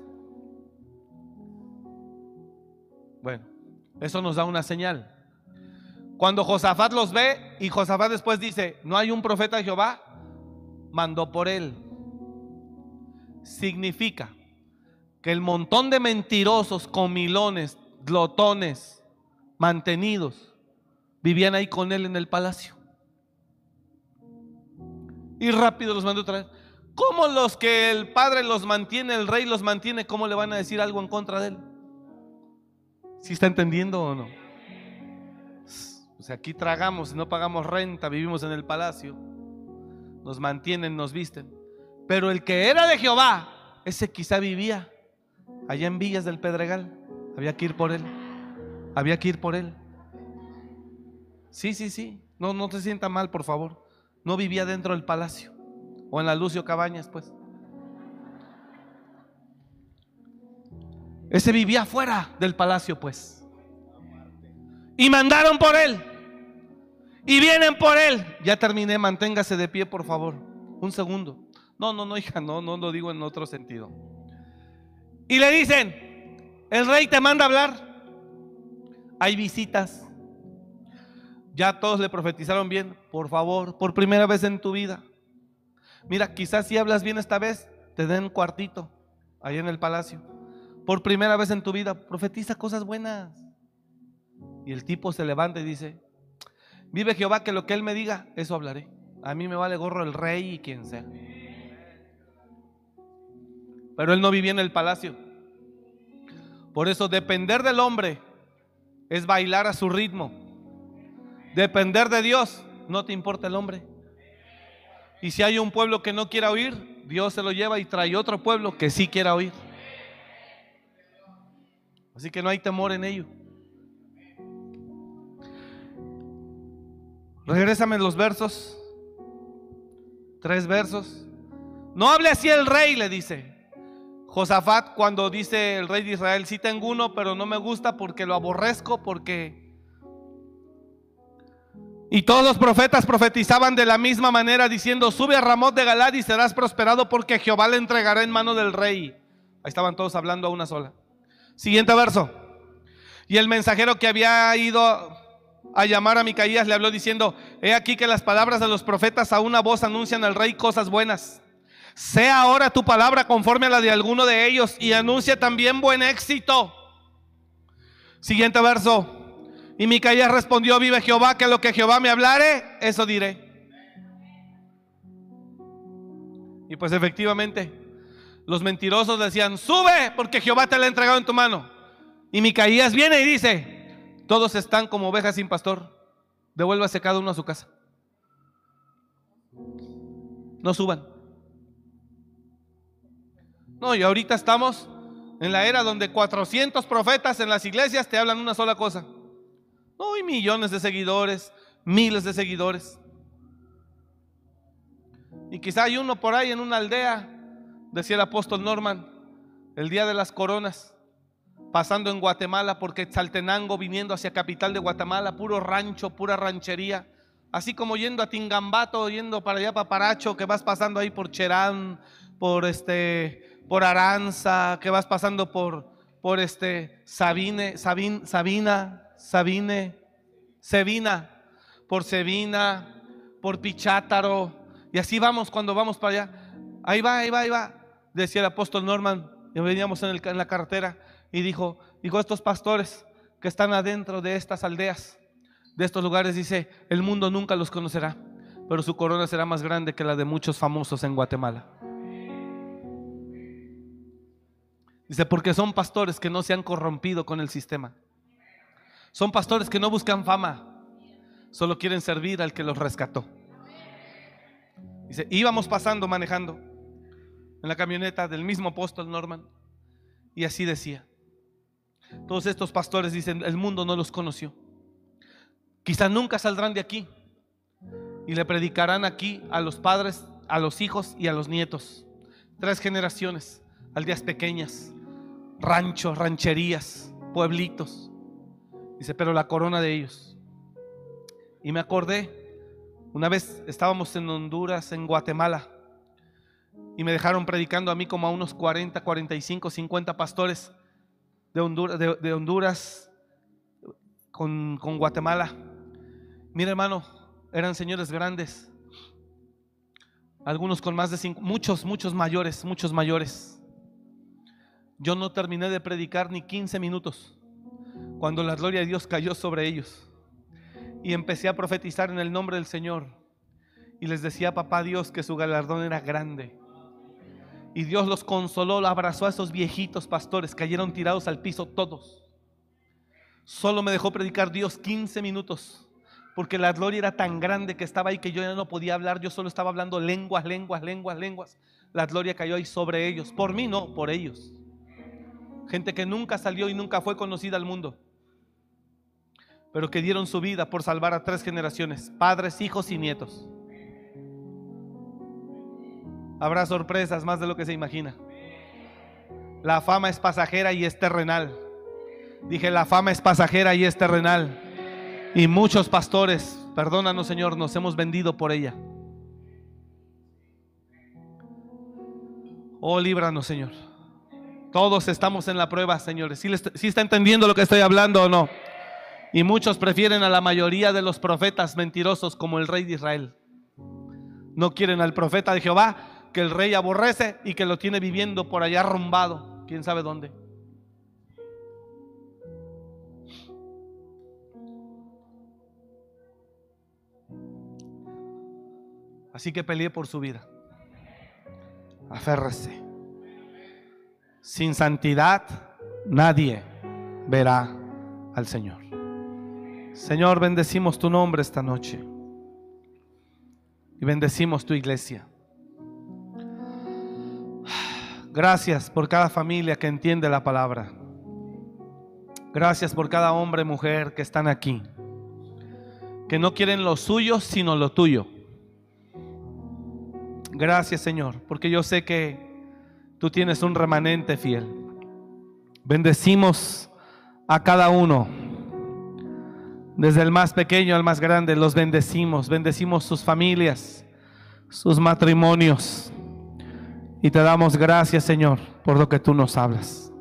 [SPEAKER 2] Bueno, eso nos da una señal. Cuando Josafat los ve y Josafat después dice, no hay un profeta de Jehová, mandó por él. Significa que el montón de mentirosos, comilones, glotones, mantenidos, vivían ahí con él en el palacio. Y rápido los mandó traer. ¿Cómo los que el padre los mantiene, el rey los mantiene, cómo le van a decir algo en contra de él? ¿Si está entendiendo o no? O sea, aquí tragamos, no pagamos renta, vivimos en el palacio, nos mantienen, nos visten. Pero el que era de Jehová, ese quizá vivía allá en Villas del Pedregal. Había que ir por él. Había que ir por él. Sí, sí, sí. No, no te sienta mal, por favor. No vivía dentro del palacio. O en la Lucio Cabañas, pues. Ese vivía afuera del palacio, pues. Y mandaron por él. Y vienen por él. Ya terminé, manténgase de pie, por favor. Un segundo. No, no, no, hija, no, no lo digo en otro sentido. Y le dicen, el rey te manda a hablar. Hay visitas. Ya todos le profetizaron bien. Por favor, por primera vez en tu vida. Mira, quizás si hablas bien esta vez, te den cuartito ahí en el palacio. Por primera vez en tu vida, profetiza cosas buenas. Y el tipo se levanta y dice, vive Jehová que lo que él me diga, eso hablaré. A mí me vale gorro el rey y quien sea. Pero él no vivía en el palacio. Por eso depender del hombre es bailar a su ritmo. Depender de Dios, no te importa el hombre. Y si hay un pueblo que no quiera oír, Dios se lo lleva y trae otro pueblo que sí quiera oír. Así que no hay temor en ello. Regrésame los versos. Tres versos. No hable así el rey, le dice. Josafat cuando dice el rey de Israel, sí tengo uno, pero no me gusta porque lo aborrezco, porque y todos los profetas profetizaban de la misma manera diciendo, sube a Ramón de Galad y serás prosperado porque Jehová le entregará en mano del rey. Ahí estaban todos hablando a una sola. Siguiente verso. Y el mensajero que había ido a llamar a Micaías le habló diciendo, he aquí que las palabras de los profetas a una voz anuncian al rey cosas buenas. Sea ahora tu palabra conforme a la de alguno de ellos y anuncia también buen éxito. Siguiente verso. Y Micaías respondió, vive Jehová, que lo que Jehová me hablare, eso diré. Y pues efectivamente, los mentirosos decían, sube porque Jehová te la ha entregado en tu mano. Y Micaías viene y dice, todos están como ovejas sin pastor, devuélvase cada uno a su casa. No suban. No, y ahorita estamos en la era donde 400 profetas en las iglesias te hablan una sola cosa. No, hay millones de seguidores, miles de seguidores. Y quizá hay uno por ahí en una aldea, decía el apóstol Norman, el día de las coronas, pasando en Guatemala, porque Saltenango viniendo hacia capital de Guatemala, puro rancho, pura ranchería, así como yendo a Tingambato, yendo para allá para Paracho, que vas pasando ahí por Cherán, por este, por Aranza, que vas pasando por, por este Sabine, Sabin, Sabina, Sabine, Sevina, por Sevina, por Pichátaro, y así vamos cuando vamos para allá. Ahí va, ahí va, ahí va. Decía el apóstol Norman, y veníamos en, en la carretera, y dijo, dijo, estos pastores que están adentro de estas aldeas, de estos lugares, dice, el mundo nunca los conocerá, pero su corona será más grande que la de muchos famosos en Guatemala. Dice, porque son pastores que no se han corrompido con el sistema. Son pastores que no buscan fama, solo quieren servir al que los rescató. Dice, íbamos pasando, manejando en la camioneta del mismo apóstol Norman. Y así decía. Todos estos pastores dicen, el mundo no los conoció. Quizá nunca saldrán de aquí. Y le predicarán aquí a los padres, a los hijos y a los nietos. Tres generaciones, aldeas pequeñas, ranchos, rancherías, pueblitos. Dice, pero la corona de ellos. Y me acordé una vez estábamos en Honduras, en Guatemala, y me dejaron predicando a mí como a unos 40, 45, 50 pastores de Honduras, de, Honduras con, con Guatemala. Mira hermano, eran señores grandes, algunos con más de cinco, muchos, muchos mayores, muchos mayores. Yo no terminé de predicar ni 15 minutos cuando la gloria de Dios cayó sobre ellos y empecé a profetizar en el nombre del Señor. Y les decía papá Dios que su galardón era grande. Y Dios los consoló, abrazó a esos viejitos pastores, cayeron tirados al piso todos. Solo me dejó predicar Dios 15 minutos, porque la gloria era tan grande que estaba ahí que yo ya no podía hablar, yo solo estaba hablando lenguas, lenguas, lenguas, lenguas. La gloria cayó ahí sobre ellos, por mí no, por ellos. Gente que nunca salió y nunca fue conocida al mundo pero que dieron su vida por salvar a tres generaciones, padres, hijos y nietos. Habrá sorpresas más de lo que se imagina. La fama es pasajera y es terrenal. Dije, la fama es pasajera y es terrenal. Y muchos pastores, perdónanos Señor, nos hemos vendido por ella. Oh, líbranos Señor. Todos estamos en la prueba, señores. Si ¿Sí, está entendiendo lo que estoy hablando o no? Y muchos prefieren a la mayoría de los profetas mentirosos como el rey de Israel. No quieren al profeta de Jehová que el rey aborrece y que lo tiene viviendo por allá arrumbado, quién sabe dónde. Así que peleé por su vida. Aférrese. Sin santidad nadie verá al Señor. Señor, bendecimos tu nombre esta noche. Y bendecimos tu iglesia. Gracias por cada familia que entiende la palabra. Gracias por cada hombre y mujer que están aquí. Que no quieren lo suyo, sino lo tuyo. Gracias Señor, porque yo sé que tú tienes un remanente fiel. Bendecimos a cada uno desde el más pequeño al más grande, los bendecimos, bendecimos sus familias, sus matrimonios. Y te damos gracias, Señor, por lo que tú nos hablas.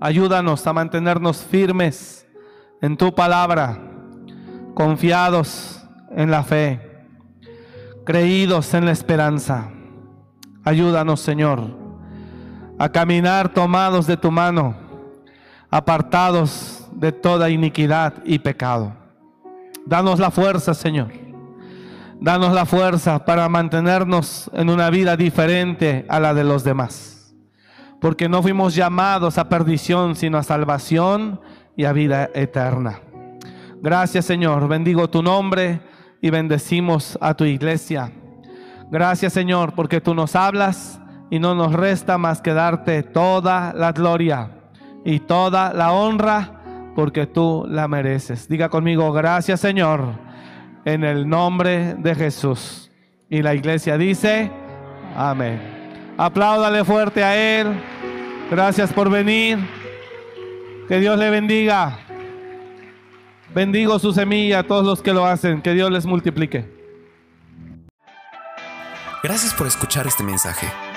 [SPEAKER 2] Ayúdanos a mantenernos firmes en tu palabra, confiados en la fe, creídos en la esperanza. Ayúdanos, Señor, a caminar tomados de tu mano, apartados de toda iniquidad y pecado. Danos la fuerza, Señor. Danos la fuerza para mantenernos en una vida diferente a la de los demás. Porque no fuimos llamados a perdición, sino a salvación y a vida eterna. Gracias Señor, bendigo tu nombre y bendecimos a tu iglesia. Gracias Señor, porque tú nos hablas y no nos resta más que darte toda la gloria y toda la honra, porque tú la mereces. Diga conmigo, gracias Señor, en el nombre de Jesús. Y la iglesia dice, amén. Apláudale fuerte a Él. Gracias por venir. Que Dios le bendiga. Bendigo su semilla a todos los que lo hacen. Que Dios les multiplique.
[SPEAKER 1] Gracias por escuchar este mensaje.